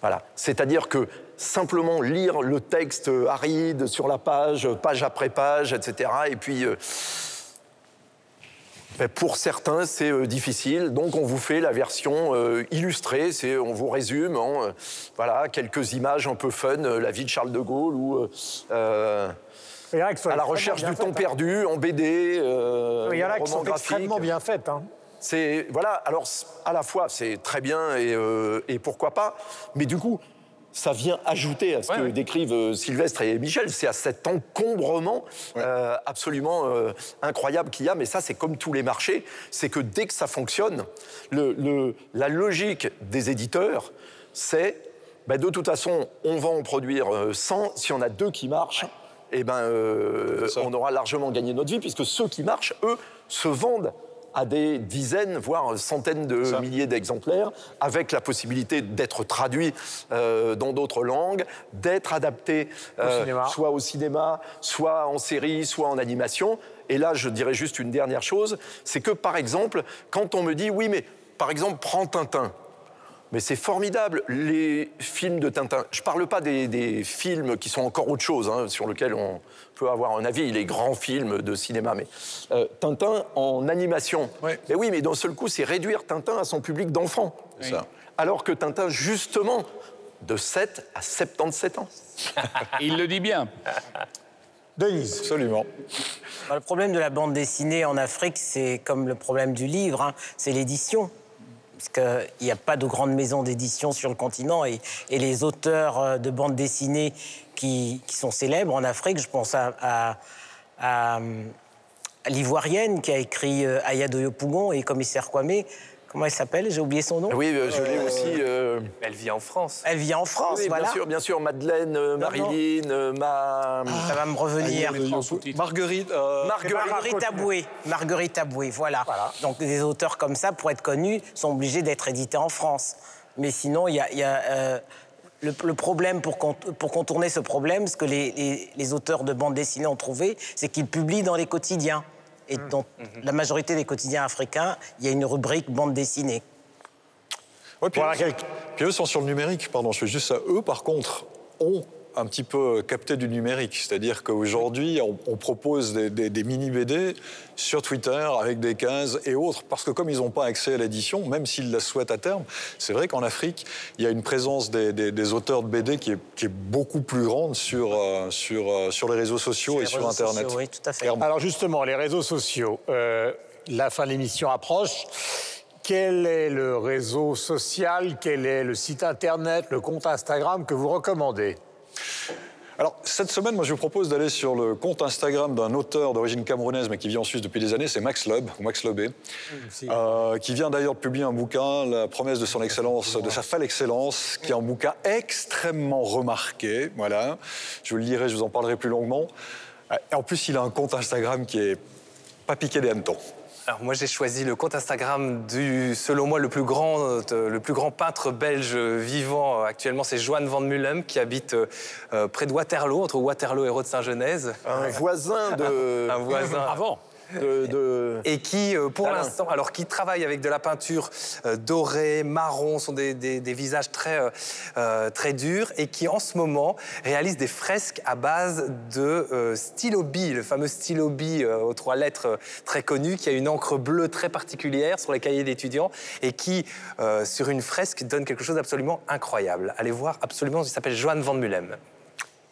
Voilà. C'est-à-dire que simplement lire le texte euh, aride sur la page, page après page, etc. Et puis. euh, ben, pour certains, c'est euh, difficile, donc on vous fait la version euh, illustrée, c'est on vous résume en euh, voilà quelques images un peu fun, euh, la vie de Charles de Gaulle ou euh, euh, à la recherche du temps hein. perdu en BD. euh, Il y en a qui sont graphique. extrêmement bien faites. hein. C'est voilà. Alors à la fois c'est très bien et, euh, et pourquoi pas, mais du coup ça vient ajouter à ce que décrivent euh, Sylvestre et Michel, c'est à cet encombrement euh, absolument euh, incroyable qu'il y a. Mais ça c'est comme tous les marchés, c'est que dès que ça fonctionne, le- le- la logique des éditeurs, c'est ben, de toute façon on va en produire euh, 100, si on a deux qui marchent. eh ben, on aura largement gagné notre vie, puisque ceux qui marchent, eux, se vendent à des dizaines, voire centaines de milliers d'exemplaires, avec la possibilité d'être traduits euh, dans d'autres langues, d'être adaptés euh, soit au cinéma, soit en série, soit en animation. Et là, je dirais juste une dernière chose, c'est que par exemple, quand on me dit, oui, mais par exemple, prends Tintin. Mais c'est formidable, les films de Tintin. Je ne parle pas des, des films qui sont encore autre chose, hein, sur lesquels on peut avoir un avis, les grands films de cinéma. Mais euh, Tintin en animation. Mais oui, mais d'un seul coup, c'est réduire Tintin à son public d'enfants. Alors que Tintin, justement, de 7 à 77 ans. Il le dit bien. Denise. Absolument. Bah, Le problème de la bande dessinée en Afrique, c'est comme le problème du livre, hein, c'est l'édition. Parce qu'il n'y a pas de grande maison d'édition sur le continent et, les auteurs euh, de bande dessinée qui, sont célèbres en Afrique, je pense à, à l'Ivoirienne qui a écrit euh, Aya Doyo-Pougon et Commissaire Kwame. Comment elle s'appelle? J'ai oublié son nom. Oui, euh, je l'ai aussi. euh, Elle vit en France. Elle vit en France, oui, voilà. bien sûr, bien sûr. Madeleine, euh, Marilyn, euh, ma. Ça va me revenir. Marguerite. euh, Marguerite Aboué. Marguerite Aboué, voilà. Donc des auteurs comme ça, pour être connus, sont obligés d'être édités en France. Mais sinon, il y a, il y a, euh, le, le problème pour, cont- pour contourner ce problème, ce que les, les- les auteurs de bande dessinée ont trouvé, c'est qu'ils publient dans les quotidiens. Et dans la majorité des quotidiens africains, il y a une rubrique bande dessinée. Ouais, puis, eux, puis eux sont sur le numérique, pardon, je fais juste ça. Eux, par contre, ont un petit peu capté du numérique. C'est-à-dire qu'aujourd'hui, on, on propose des, des- des mini-BD sur Twitter avec des 15 et autres, parce que comme ils n'ont pas accès à l'édition, même s'ils la souhaitent à terme, c'est vrai qu'en Afrique, il y a une présence des, des- des auteurs de BD qui est, qui est beaucoup plus grande sur, euh, sur, euh, sur les réseaux sociaux et les sur réseaux Internet. sociaux, oui, tout à fait. Clairement. Alors justement, les réseaux sociaux, euh, la fin de l'émission approche. Quel est le réseau social, quel est le site internet, le compte Instagram que vous recommandez? Alors, cette semaine, moi, je vous propose d'aller sur le compte Instagram d'un auteur d'origine camerounaise, mais qui vit en Suisse depuis des années, c'est Max Loeb, ou Max Lobé, euh, qui vient d'ailleurs de publier un bouquin, La promesse de son excellence, de sa folle excellence, qui est un bouquin extrêmement remarqué. Voilà. Je vous le lirai, je vous en parlerai plus longuement. Et en plus, il a un compte Instagram qui est pas piqué des hannetons. Alors moi j'ai choisi le compte Instagram du, selon moi, le plus grand, euh, le plus grand peintre belge vivant euh, actuellement, c'est Johan van Mulem qui habite euh, près de Waterloo, entre Waterloo et Rode-Saint-Genèse. Un voisin de... Un voisin. Avant. De- de- Et qui, euh, pour l'instant, alors qui travaille avec de la peinture euh, dorée, marron, sont des, des- des visages très, euh, très durs, et qui en ce moment réalise des fresques à base de euh, stylo le fameux stylo bille euh, aux trois lettres très connu, qui a une encre bleue très particulière sur les cahiers d'étudiants, et qui, euh, sur une fresque, donne quelque chose d'absolument incroyable. Allez voir absolument, il s'appelle Johan van Mulem.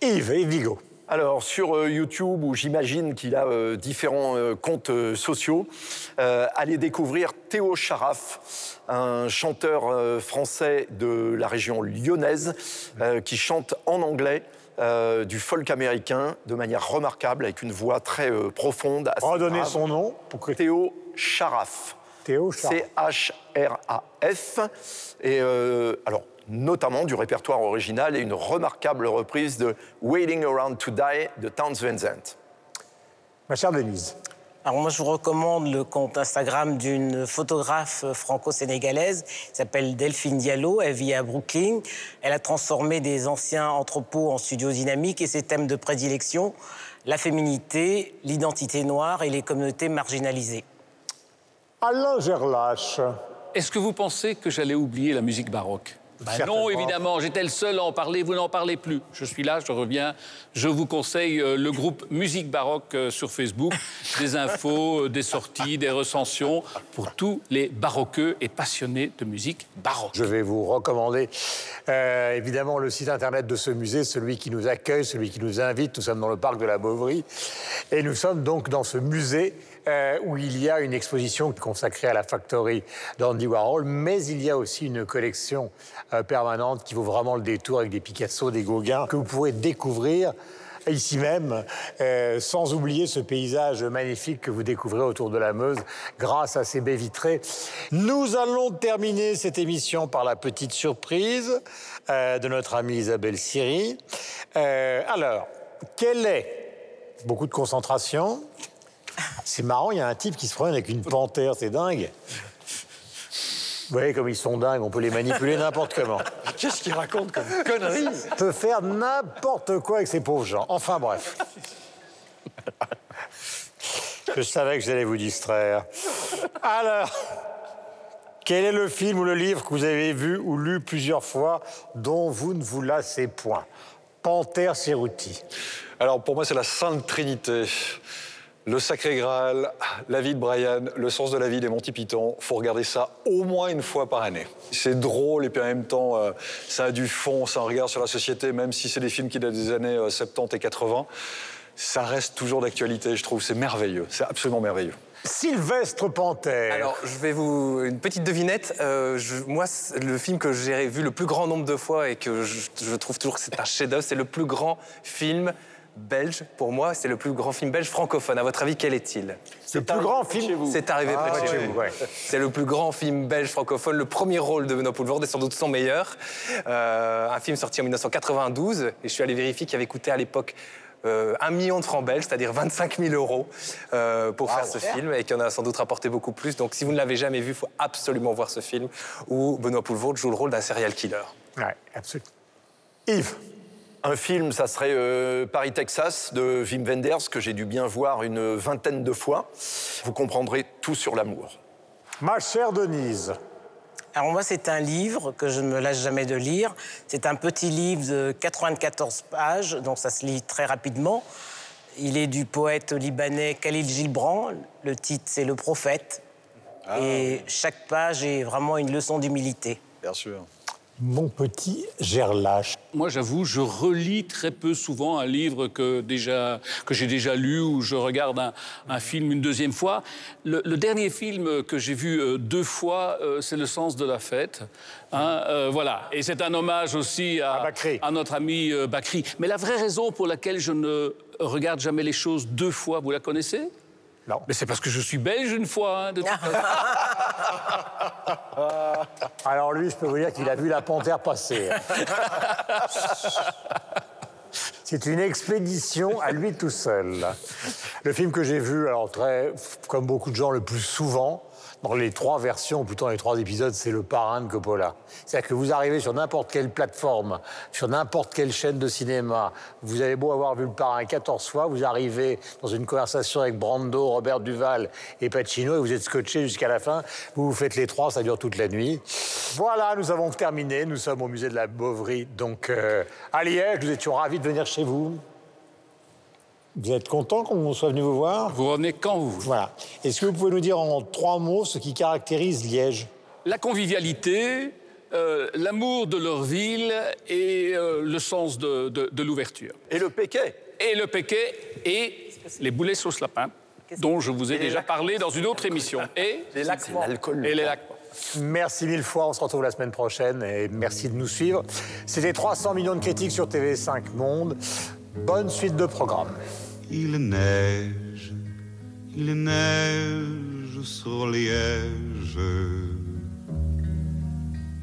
Yves, Yves Vigo. Alors, sur euh, YouTube, où j'imagine qu'il a euh, différents euh, comptes sociaux, allez découvrir Théo Charaf, un chanteur français de la région lyonnaise, qui chante en anglais. du folk américain de manière remarquable, avec une voix très profonde. assez Redonnez son nom pour que Théo Charaf. Théo Charaf. C-H-R-A-F. Et alors, notamment du répertoire original et une remarquable reprise de Waiting Around to Die de Towns Van Zandt. Ma chère Denise. Alors moi, je vous recommande le compte Instagram d'une photographe franco-sénégalaise qui s'appelle Delphine Diallo. Elle vit à Brooklyn. Elle a transformé des anciens entrepôts en studios dynamiques et ses thèmes de prédilection, la féminité, l'identité noire et les communautés marginalisées. Alain Gerlache. Est-ce que vous pensez que j'allais oublier la musique baroque? Bah non, évidemment, j'étais le seul à en parler, vous n'en parlez plus. Je suis là, je reviens. Je vous conseille euh, le groupe Musique Baroque euh, sur Facebook. Des infos, euh, des sorties, des recensions pour tous les baroqueux et passionnés de musique baroque. Je vais vous recommander évidemment le site internet de ce musée, celui qui nous accueille, celui qui nous invite. Nous sommes dans le parc de la Beauvry et nous sommes donc dans ce musée euh, où il y a une exposition consacrée à la factory d'Andy Warhol, mais il y a aussi une collection euh, permanente qui vaut vraiment le détour avec des Picasso, des Gauguin que vous pourrez découvrir ici même, euh, sans oublier ce paysage magnifique que vous découvrez autour de la Meuse grâce à ces baies vitrées. Nous allons terminer cette émission par la petite surprise de notre amie Isabelle Siri. Alors, quelle est, beaucoup de concentration, c'est marrant, il y a un type qui se promène avec une panthère, c'est dingue. Vous voyez comme ils sont dingues, on peut les manipuler n'importe comment. Qu'est-ce qu'il raconte comme connerie? Peut faire n'importe quoi avec ces pauvres gens. Enfin bref. Je savais que j'allais vous distraire. Alors, quel est le film ou le livre que vous avez vu ou lu plusieurs fois dont vous ne vous lassez point? Panthère Cerruti. Alors, pour moi, c'est la Sainte Trinité. Le Sacré Graal, La vie de Brian, Le sens de la vie des Monty Python. faut regarder ça au moins une fois par année. C'est drôle et puis en même temps, euh, ça a du fond, ça a un regard sur la société, même si c'est des films qui datent des années euh, 70 et 80. Ça reste toujours d'actualité, je trouve. C'est merveilleux. C'est absolument merveilleux. Sylvestre Panthère. Alors, je vais vous. Une petite devinette. Euh, je- moi, le film que j'ai vu le plus grand nombre de fois et que je, je trouve toujours que c'est un chef-d'œuvre, c'est le plus grand film belge. Pour moi, c'est le plus grand film belge francophone. À votre avis, quel est-il le plus grand film. C'est arrivé Ah, près de chez vous. Ouais. C'est le plus grand film belge francophone, le premier rôle de Benoît Poulvord et sans doute son meilleur. Euh, un film sorti en 1992 et je suis allé vérifier qu'il avait coûté à l'époque euh, un million de francs belges, c'est-à-dire 25 000 euros euh, pour faire ce film et qui en a sans doute rapporté beaucoup plus. Donc si vous ne l'avez jamais vu, il faut absolument voir ce film où Benoît Poulvord joue le rôle d'un serial killer. Ouais, absolument. Yves. Un film, ça serait euh, Paris, Texas de Wim Wenders, que j'ai dû bien voir une vingtaine de fois. Vous comprendrez tout sur l'amour. Ma chère Denise. Alors moi, c'est un livre que je ne me lâche jamais de lire. C'est un petit livre de 94 pages, donc ça se lit très rapidement. Il est du poète libanais Khalil Gilbran. Le titre, c'est Le Prophète. Et chaque page est vraiment une leçon d'humilité. Bien sûr. Mon petit Gerlache. Moi, j'avoue, je relis très peu souvent un livre que, déjà, que j'ai déjà lu ou je regarde un, un film une deuxième fois. Le, le dernier film que j'ai vu euh, deux fois, euh, c'est Le sens de la fête. Hein, euh, voilà. Et c'est un hommage aussi à, à notre ami Bakri. Mais la vraie raison pour laquelle je ne regarde jamais les choses deux fois, vous la connaissez? Non. Mais c'est parce que je suis belge une fois. hein, de toute façon. Alors lui, je peux vous dire qu'il a vu la panthère passer. C'est une expédition à lui tout seul. Le film que j'ai vu, alors très, comme beaucoup de gens, le plus souvent, dans les trois versions, plutôt dans les trois épisodes, c'est le parrain de Coppola. C'est-à-dire que vous arrivez sur n'importe quelle plateforme, sur n'importe quelle chaîne de cinéma, vous avez beau avoir vu le parrain 14 fois, vous arrivez dans une conversation avec Brando, Robert Duval et Pacino et vous êtes scotché jusqu'à la fin. Vous vous faites les trois, ça dure toute la nuit. Voilà, nous avons terminé. Nous sommes au musée de la Beauvry, donc à Liège. Nous étions ravis de venir chez vous. Vous êtes content qu'on soit venu vous voir? Vous revenez quand vous voulez. Voilà. Est-ce que vous pouvez nous dire en trois mots ce qui caractérise Liège? La convivialité, euh, l'amour de leur ville et euh, le sens de, de- de l'ouverture. Et le péquet? Et le péquet et les boulets sauce lapin, dont je vous ai déjà parlé dans une autre émission. Et Les l'alcool. Et les laquements. Merci mille fois, on se retrouve la semaine prochaine et merci de nous suivre. C'était 300 millions de critiques sur TV5 Monde. Bonne suite de programme. Il neige, il neige sur Liège.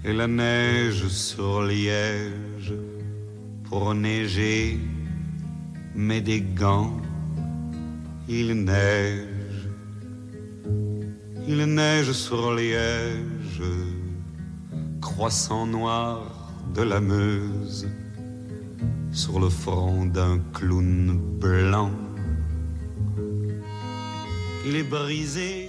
Et la neige sur Liège pour neiger, mais des gants. Il neige, il neige sur Liège, croissant noir de la Meuse sur le front d'un clown blanc. Il est brisé